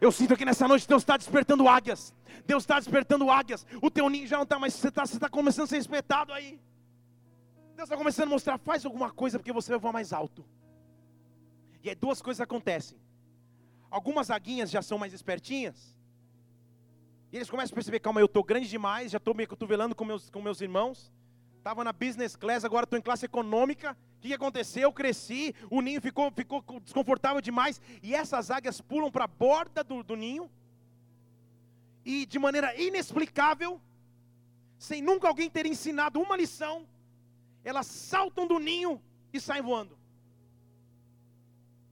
Eu sinto que nessa noite Deus está despertando águias. Deus está despertando águias. O teu ninho já não está mais, você está tá começando a ser espetado aí. Deus está começando a mostrar, faz alguma coisa porque você vai voar mais alto. E aí duas coisas acontecem. Algumas aguinhas já são mais espertinhas. E eles começam a perceber, calma, eu estou grande demais, já estou meio cotovelando com meus, com meus irmãos. Estava na business class, agora estou em classe econômica. O que, aconteceu? Eu cresci, o ninho ficou, ficou desconfortável demais. E essas águias pulam para a borda do, do ninho. E de maneira inexplicável, sem nunca alguém ter ensinado uma lição, elas saltam do ninho e saem voando.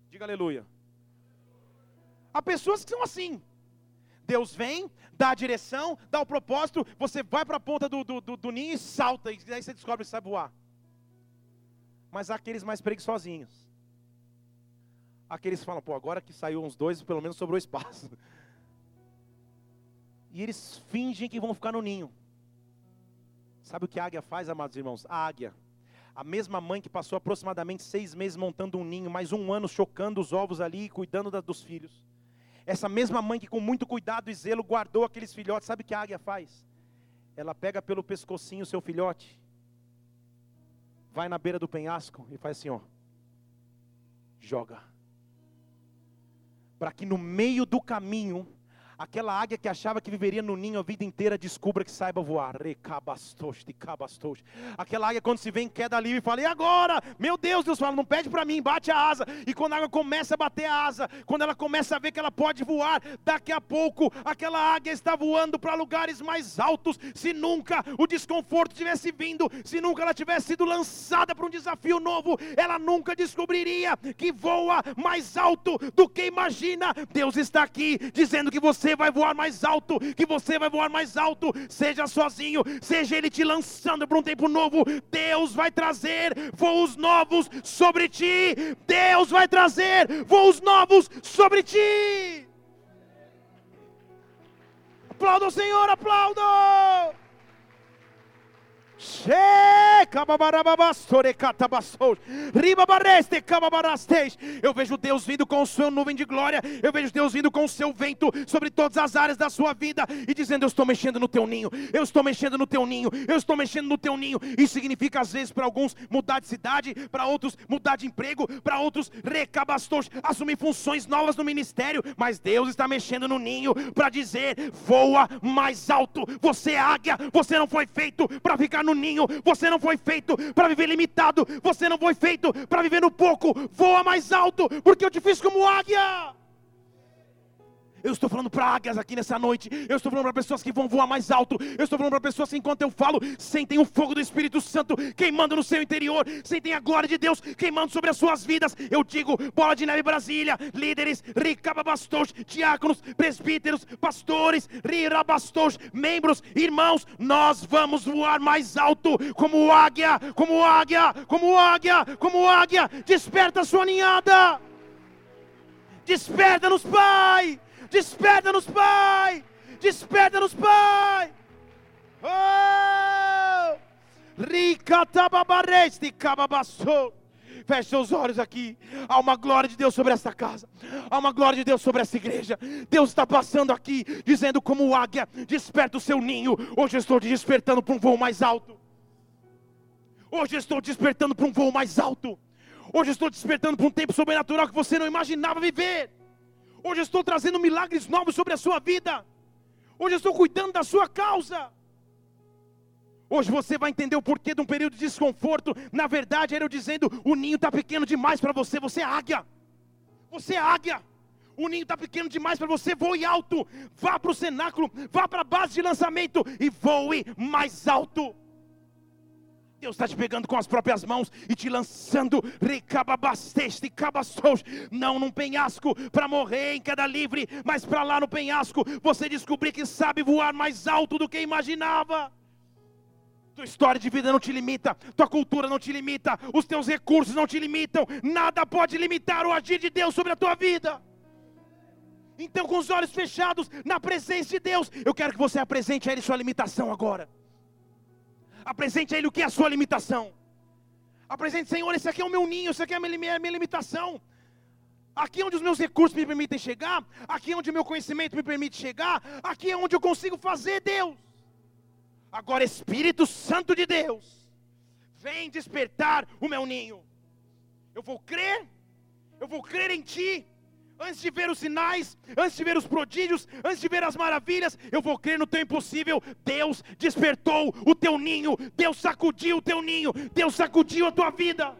Diga aleluia. Há pessoas que são assim. Deus vem, dá a direção, dá o propósito, você vai para a ponta do, do, do, do, ninho e salta, e aí você descobre que sabe voar. Mas há aqueles mais preguiçosinhos. Aqueles que falam, pô, agora que saiu uns dois, pelo menos sobrou espaço. E eles fingem que vão ficar no ninho. Sabe o que a águia faz, amados irmãos? A águia, a mesma mãe que passou aproximadamente seis meses montando um ninho, mais um ano chocando os ovos ali e cuidando da, dos filhos. Essa mesma mãe que com muito cuidado e zelo guardou aqueles filhotes, sabe o que a águia faz? Ela pega pelo pescocinho o seu filhote vai na beira do penhasco e faz assim, ó. Joga. Para que no meio do caminho Aquela águia que achava que viveria no ninho a vida inteira, descubra que saiba voar. Aquela águia quando se vê em queda livre fala, e agora? Meu Deus, Deus fala, não pede para mim, bate a asa. E quando a água começa a bater a asa, quando ela começa a ver que ela pode voar, daqui a pouco aquela águia está voando para lugares mais altos. Se nunca o desconforto tivesse vindo, se nunca ela tivesse sido lançada para um desafio novo, ela nunca descobriria que voa mais alto do que imagina. Deus está aqui dizendo que você você vai voar mais alto, que você vai voar mais alto, seja sozinho, seja Ele te lançando para um tempo novo. Deus vai trazer voos novos sobre ti. Deus vai trazer voos novos sobre ti. Aplauda o Senhor, aplauda. Eu vejo Deus vindo com sua nuvem de glória. Eu vejo Deus vindo com o seu vento sobre todas as áreas da sua vida e dizendo: Eu estou mexendo no teu ninho. Eu estou mexendo no teu ninho. Eu estou mexendo no teu ninho. Isso significa às vezes para alguns mudar de cidade, para outros mudar de emprego, para outros recabastos, assumir funções novas no ministério. Mas Deus está mexendo no ninho para dizer: voa mais alto. Você é águia. Você não foi feito para ficar no ninho. Você não foi feito para viver limitado. Você não foi feito para viver no pouco. Voa mais alto, porque eu te fiz como águia. Eu estou falando para águias aqui nessa noite. Eu estou falando para pessoas que vão voar mais alto. Eu estou falando para pessoas que, enquanto eu falo, sentem o fogo do Espírito Santo queimando no seu interior. Sentem a glória de Deus queimando sobre as suas vidas. Eu digo, Bola de Neve Brasília, líderes, ricababastos, diáconos, presbíteros, pastores, rirabastos, membros, irmãos, nós vamos voar mais alto como águia, como águia, como águia, como águia. Desperta a sua ninhada. Desperta-nos, Pai. Desperta-nos, Pai! Desperta-nos, Pai! Oh! Ricatababareste cababassou. Feche seus olhos aqui. Há uma glória de Deus sobre essa casa. Há uma glória de Deus sobre essa igreja. Deus está passando aqui, dizendo como águia, desperta o seu ninho. Hoje eu estou te despertando para um voo mais alto. Hoje eu estou despertando para um voo mais alto. Hoje eu estou despertando para um tempo sobrenatural que você não imaginava viver. Hoje eu estou trazendo milagres novos sobre a sua vida. Hoje eu estou cuidando da sua causa. Hoje você vai entender o porquê de um período de desconforto. Na verdade, era eu dizendo: o ninho está pequeno demais para você. Você é águia. Você é águia. O ninho está pequeno demais para você. Voe alto. Vá para o cenáculo. Vá para a base de lançamento e voe mais alto. Deus está te pegando com as próprias mãos e te lançando, recababasteste, cabastos, não num penhasco para morrer em queda livre, mas para lá no penhasco você descobrir que sabe voar mais alto do que imaginava. Tua história de vida não te limita, tua cultura não te limita, os teus recursos não te limitam, nada pode limitar o agir de Deus sobre a tua vida. Então, com os olhos fechados, na presença de Deus, eu quero que você apresente a Ele sua limitação agora. Apresente a Ele o que é a sua limitação. Apresente, Senhor, esse aqui é o meu ninho, esse aqui é a minha, a minha limitação. Aqui é onde os meus recursos me permitem chegar, aqui é onde o meu conhecimento me permite chegar, aqui é onde eu consigo fazer Deus. Agora, Espírito Santo de Deus, vem despertar o meu ninho. Eu vou crer, eu vou crer em Ti, Antes de ver os sinais, antes de ver os prodígios, antes de ver as maravilhas, eu vou crer no teu impossível. Deus despertou o teu ninho, Deus sacudiu o teu ninho, Deus sacudiu a tua vida.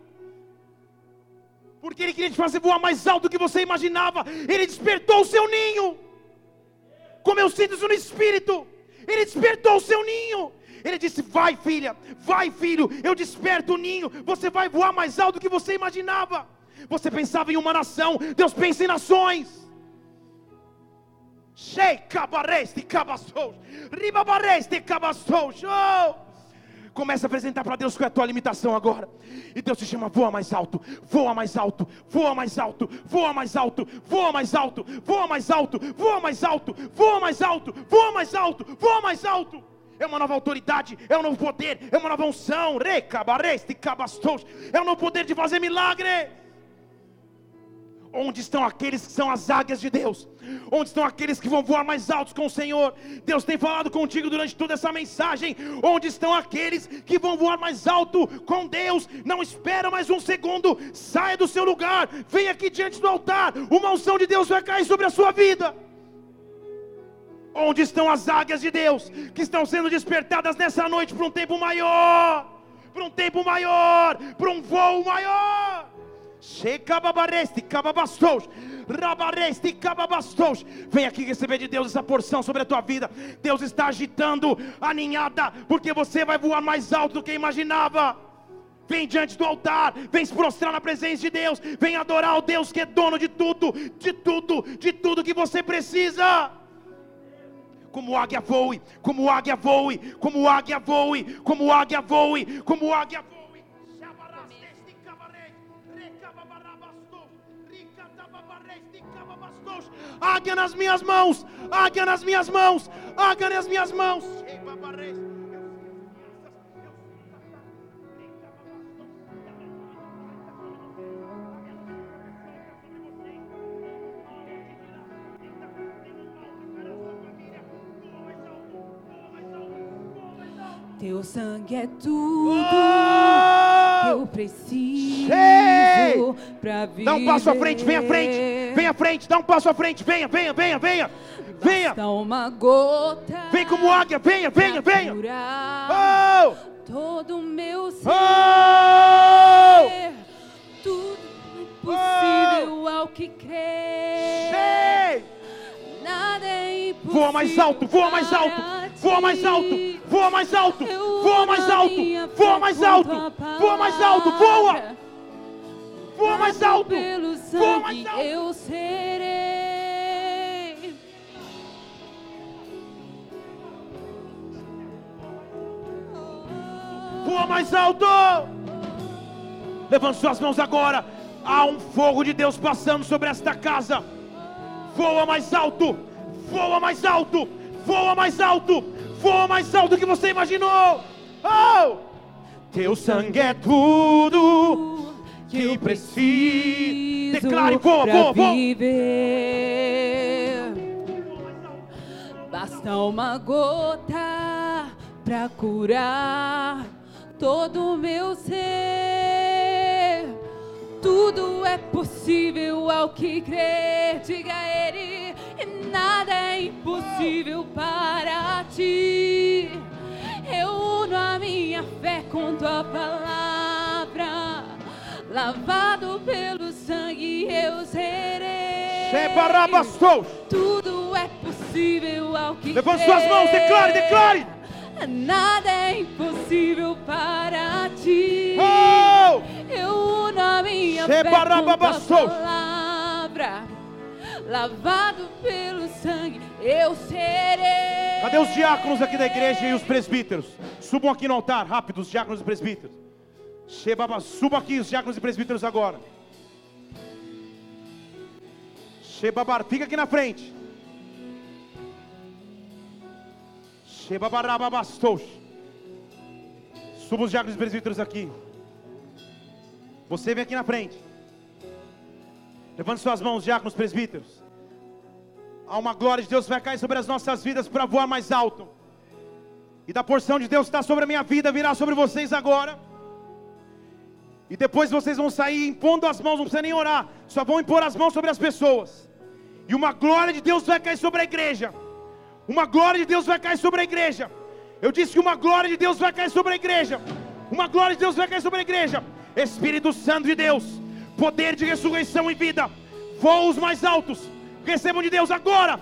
Porque Ele queria te fazer voar mais alto do que você imaginava. Ele despertou o seu ninho. Como eu sinto isso no espírito. Ele despertou o seu ninho. Ele disse: Vai, filha, vai, filho, eu desperto o ninho. Você vai voar mais alto do que você imaginava. Você pensava em uma nação, Deus pensa em nações. Começa a apresentar para Deus qual é a tua limitação agora. E Deus te chama, voa mais alto, voa mais alto, voa mais alto, voa mais alto, voa mais alto, voa mais alto, voa mais alto, voa mais alto, voa mais alto, voa mais alto. É uma nova autoridade, é um novo poder, é uma nova unção. É um novo poder de fazer milagre. Onde estão aqueles que são as águias de Deus? Onde estão aqueles que vão voar mais altos com o Senhor? Deus tem falado contigo durante toda essa mensagem. Onde estão aqueles que vão voar mais alto com Deus? Não espera mais um segundo. Saia do seu lugar. Venha aqui diante do altar. Uma unção de Deus vai cair sobre a sua vida. Onde estão as águias de Deus que estão sendo despertadas nessa noite para um tempo maior? Para um tempo maior, para um voo maior. Vem aqui receber de Deus essa porção sobre a tua vida. Deus está agitando a ninhada, porque você vai voar mais alto do que imaginava. Vem diante do altar, vem se prostrar na presença de Deus, vem adorar o Deus que é dono de tudo, de tudo, de tudo que você precisa. Como águia voe, como águia voe, como águia voe, como águia voe, como águia voe. águia nas minhas mãos, águia nas minhas mãos, águia nas minhas mãos. Teu sangue é tudo. Oh! Eu Oh! preciso pra viver. Dá um passo à frente, vem à frente, vem à frente, dá um passo à frente, venha, venha, venha, venha, venha, Basta uma gota. vem como águia, venha, venha, venha. Oh! Todo meu ser. Oh! Tudo é possível ao que crê. Ei! É. Voa mais alto, voa mais alto, voa mais alto, voa mais alto, voa mais alto, voa mais alto, voa mais alto, voa, voa mais alto, voa mais alto. eu serei. voa mais alto. Levante suas mãos agora. Há um fogo de Deus passando sobre esta casa. Voa mais alto, voa mais alto, voa mais alto, voa mais alto do que você imaginou. Oh! Teu sangue é tudo que eu preciso. Declare, voa, voa, voa. viver. Basta uma gota pra curar todo o meu ser. Tudo é possível ao que crer, diga ele, e nada é impossível para ti. Eu uno a minha fé com tua palavra, lavado pelo sangue eu serei. Tudo é possível ao que Levante suas mãos, declare, declare. Nada é impossível para ti. Oh! Eu minha Sebarababastos. palavra, lavado pelo sangue eu serei. Cadê os diáconos aqui da igreja e os presbíteros? Subam aqui no altar, rápido, os diáconos e presbíteros. Shebaba, Subam aqui os diáconos e presbíteros agora. Shebabar, fica aqui na frente. Shebabarababastos. Suba os diáconos e presbíteros aqui. Você vem aqui na frente. Levante suas mãos, diáconos presbíteros. Há uma glória de Deus que vai cair sobre as nossas vidas para voar mais alto. E da porção de Deus que está sobre a minha vida, virá sobre vocês agora. E depois vocês vão sair impondo as mãos, não precisa nem orar, só vão impor as mãos sobre as pessoas. E uma glória de Deus vai cair sobre a igreja. Uma glória de Deus vai cair sobre a igreja. Eu disse que uma glória de Deus vai cair sobre a igreja. Uma glória de Deus vai cair sobre a igreja. Espírito Santo de Deus, poder de ressurreição e vida, voos mais altos, recebam de Deus agora,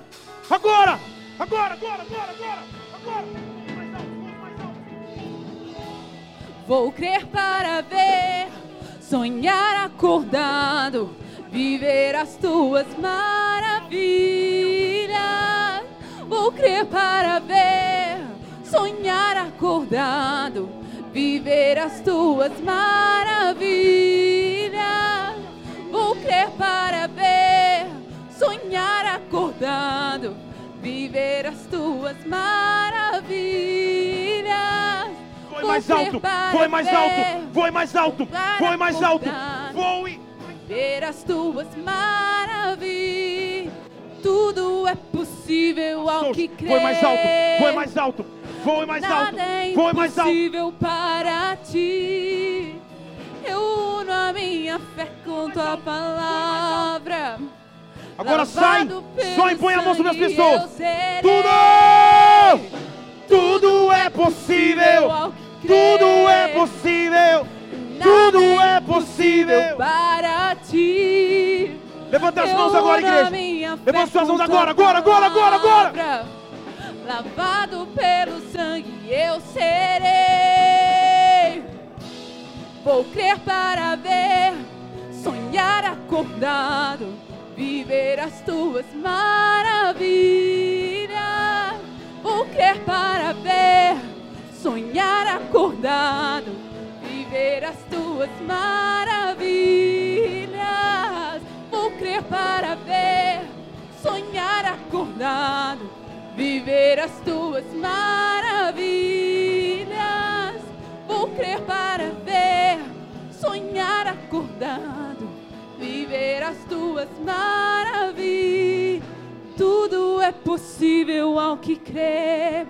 agora, agora, agora, agora, agora, agora. Mais mais. Vou crer para ver, sonhar acordado, viver as tuas maravilhas. Vou crer para ver, viver as tuas maravilhas. Vou crer para ver, sonhar acordado, viver as tuas maravilhas. Vou mais crer alto, voe mais alto, voe mais alto, voe mais alto, voe. ver as tuas maravilhas. Tudo é possível ao que crê. Voe mais alto, voe mais alto, voe mais alto, Nada é voe mais alto. impossível para ti. Eu uno a minha fé com tua palavra. Agora sai, só impõe a mão sobre as pessoas. Tudo, tudo é possível, tudo é possível, tudo é impossível possível. para ti. Levanta as mãos agora, igreja. Levanta suas mãos agora, agora, agora, agora, agora. Lavado pelo sangue eu serei. Vou crer para ver, sonhar acordado, viver as tuas maravilhas. Vou crer para ver, sonhar acordado, viver as tuas maravilhas. Vou crer para ver, sonhar acordado, viver as tuas maravilhas. Vou crer para ver, sonhar acordado, viver as tuas maravilhas. Tudo é possível ao que crê.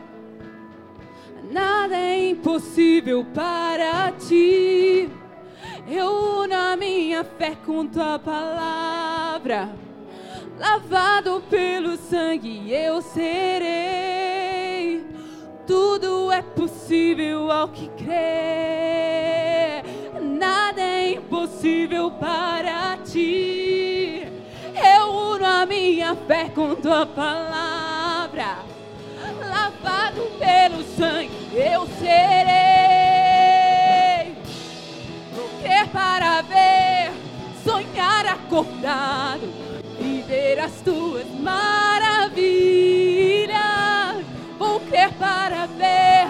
Nada é impossível para ti. Eu uno a minha fé com tua palavra. Lavado pelo sangue eu serei. Tudo é possível ao que crê. Nada é impossível para ti. Eu uno a minha fé com tua palavra. Lavado pelo sangue eu serei. Crer para ver, sonhar acordado, viver as tuas maravilhas. Vou crer para ver,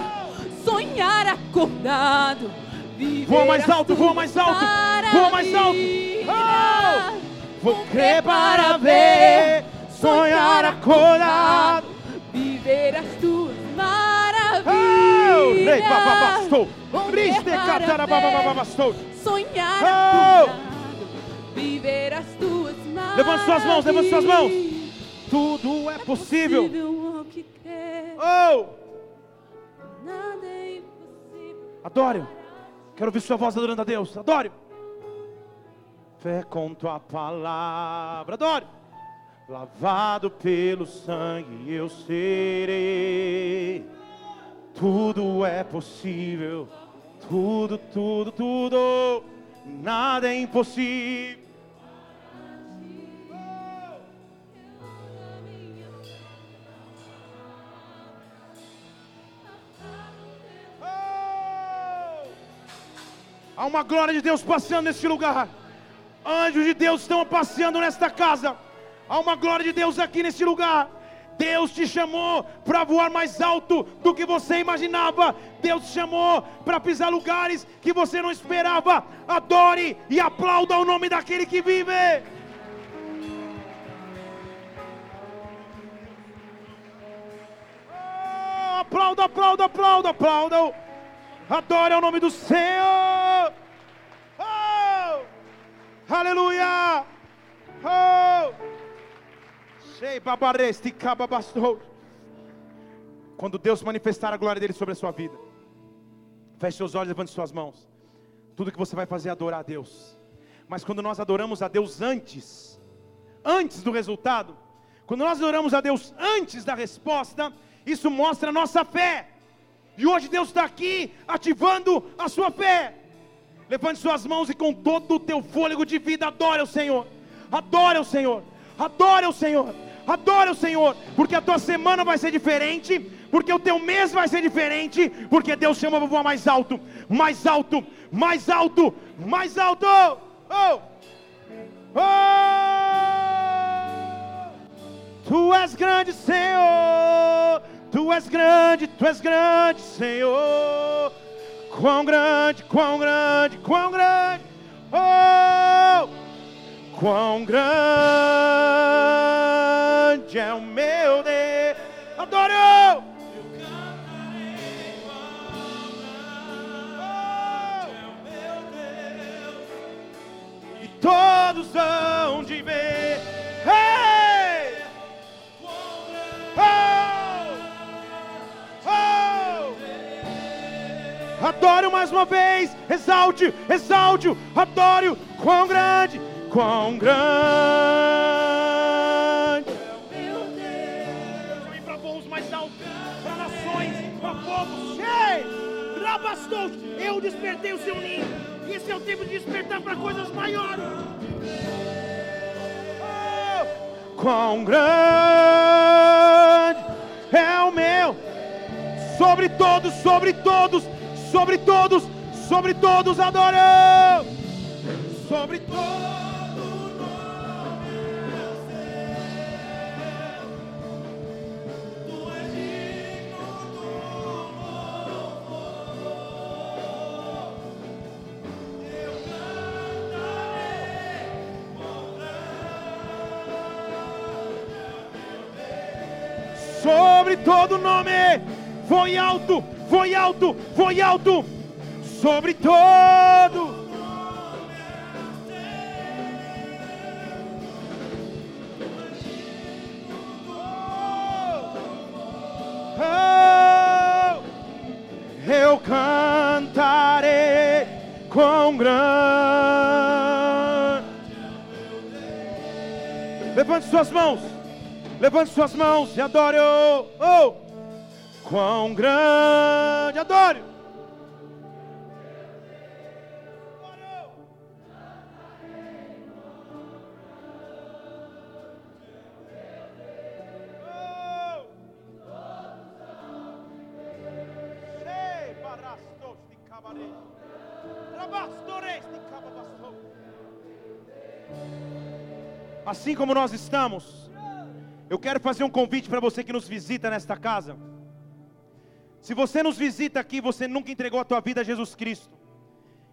sonhar acordado, Voa mais alto, tuas mais alto, voa mais alto. Vou crer para ver, sonhar acordado. viver as tuas Oh, maravilhas. Vou crer para ver. Sonhar Oh! acordado, viver as tuas maravilhas. Levante suas mãos, levante suas mãos. Tudo é possível. que crer, Oh, nada é impossível. adore. Quero ouvir sua voz adorando a Deus. Adore. Fé com tua palavra. Adore. Lavado pelo sangue eu serei. Tudo é possível. Tudo, tudo, tudo. Nada é impossível. Há uma glória de Deus passeando neste lugar. Anjos de Deus estão passeando nesta casa. Há uma glória de Deus aqui neste lugar. Deus te chamou para voar mais alto do que você imaginava. Deus te chamou para pisar lugares que você não esperava. Adore e aplauda o nome daquele que vive. Oh, aplauda, aplauda, aplauda, aplauda. Adore ao nome do Senhor. Oh! Aleluia! Oh! Quando Deus manifestar a glória dele sobre a sua vida, feche seus olhos, levante suas mãos. Tudo que você vai fazer é adorar a Deus. Mas quando nós adoramos a Deus antes, antes do resultado, quando nós adoramos a Deus antes da resposta, isso mostra a nossa fé. E hoje Deus está aqui ativando a sua fé. Levante suas mãos e com todo o teu fôlego de vida adore o Senhor. Adore o Senhor. Adore o Senhor. Adore o Senhor, porque a tua semana vai ser diferente, porque o teu mês vai ser diferente, porque Deus chama para voar mais alto, mais alto, mais alto, mais alto. Oh! Oh! Tu és grande, Senhor. Tu és grande, tu és grande, Senhor. Quão grande, quão grande, quão grande. Oh! Quão grande é o meu Deus. Adoro! Oh! Todos hão de ver. Hey! Oh! Adore mais uma vez, exalte, exalte, adore, quão grande, quão grande. Meu Deus, Chame para voos mais altos, para nações, para povos. Ei, Rabastou, eu despertei o seu ninho. Esse é o tempo de despertar para coisas maiores. Oh, quão grande é o meu sobre todos, sobre todos, sobre todos, sobre todos adoramos. Sobre todos. sobre todo nome. Foi alto, foi alto, foi alto. Sobre todo. Oh! eu cantarei com grande. Levante suas mãos, levante suas mãos e adore. Oh, oh. Quão grande, adore. Assim como nós estamos, eu quero fazer um convite para você que nos visita nesta casa. Se você nos visita aqui, você nunca entregou a tua vida a Jesus Cristo.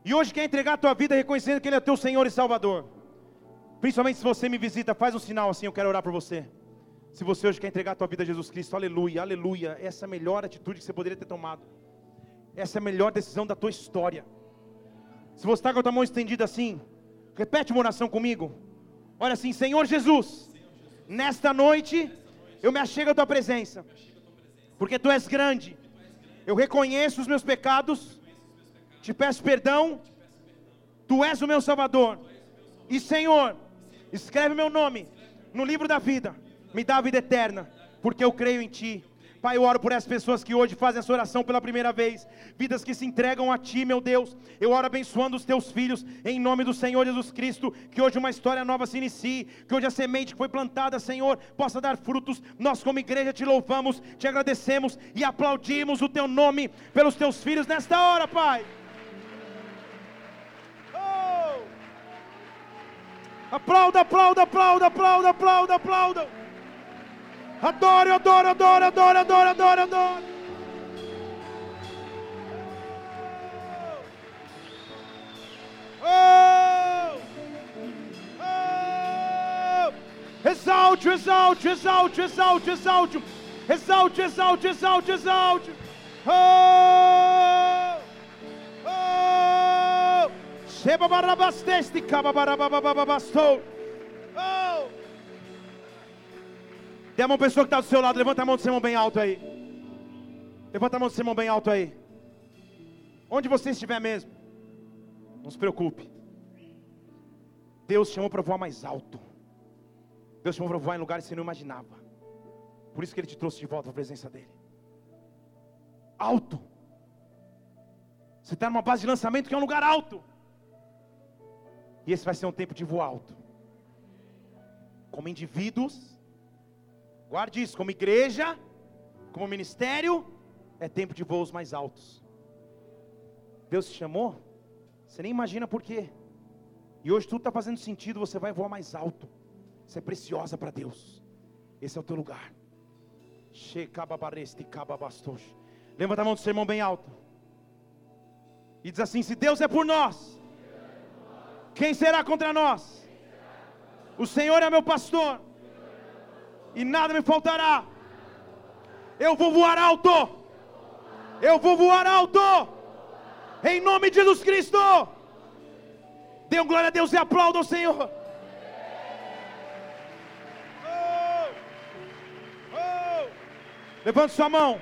E hoje quer entregar a tua vida reconhecendo que Ele é teu Senhor e Salvador. Principalmente se você me visita, faz um sinal assim, eu quero orar por você. Se você hoje quer entregar a tua vida a Jesus Cristo, aleluia, aleluia. Essa é a melhor atitude que você poderia ter tomado. Essa é a melhor decisão da tua história. Se você está com a tua mão estendida assim, repete uma oração comigo. Olha assim, Senhor Jesus, nesta noite eu me achego à tua presença, porque tu és grande. Eu reconheço os meus pecados, te peço perdão, tu és o meu Salvador. E Senhor, escreve meu nome no livro da vida, me dá a vida eterna, porque eu creio em ti. Pai, eu oro por essas pessoas que hoje fazem essa oração pela primeira vez, vidas que se entregam a Ti, meu Deus. Eu oro abençoando os Teus filhos, em nome do Senhor Jesus Cristo. Que hoje uma história nova se inicie, que hoje a semente que foi plantada, Senhor, possa dar frutos. Nós, como igreja, te louvamos, te agradecemos e aplaudimos o Teu nome pelos Teus filhos nesta hora, Pai. Oh! Aplauda, aplauda, aplauda, aplauda, aplauda, aplauda. Adoro, adoro, adoro, adoro, adoro, adoro, adoro. Oh! Oh! Exalte, exalte, exalte, exalte, exalte. Exalte, exalte, exalte, exalte. Oh! Oh! Sheba barabastesti, kaba barabababastou. Oh! Tem uma pessoa que está do seu lado, levanta a mão do seu irmão bem alto aí. Levanta a mão do seu irmão bem alto aí. Onde você estiver mesmo, não se preocupe. Deus chamou para voar mais alto. Deus chamou para voar em lugares que você não imaginava. Por isso que Ele te trouxe de volta à presença dEle. Alto. Você está numa base de lançamento que é um lugar alto. E esse vai ser um tempo de voar alto. Como indivíduos Guarde isso, como igreja, como ministério, é tempo de voos mais altos. Deus te chamou, você nem imagina por quê. E hoje tudo está fazendo sentido, você vai voar mais alto. Você é preciosa para Deus. Esse é o teu lugar. Levanta a mão do seu irmão bem alto. E diz assim: Se Deus é por nós, quem será contra nós? O Senhor é meu pastor e nada me faltará. Eu vou voar alto. Eu vou voar alto. Em nome de Jesus Cristo. Dê um glória a Deus e aplauda o Senhor. Oh, oh. Levante sua mão.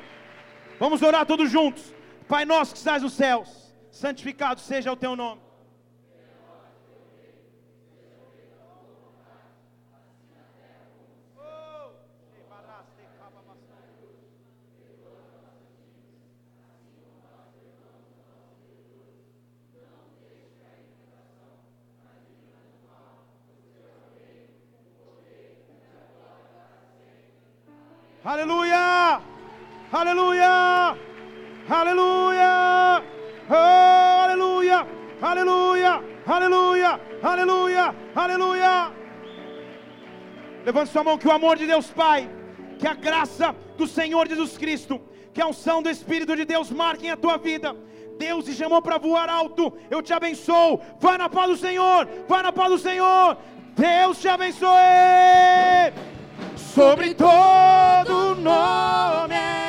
Vamos orar todos juntos. Pai nosso que estás nos céus, santificado seja o teu nome. Aleluia! Aleluia! Aleluia! Oh, aleluia! Aleluia! Aleluia! Aleluia! Aleluia! Levante sua mão que o amor de Deus Pai, que a graça do Senhor Jesus Cristo, que a unção do Espírito de Deus marquem a tua vida. Deus te chamou para voar alto. Eu te abençoo. Vai na paz do Senhor. Vai na paz do Senhor. Deus te abençoe sobre todo nome.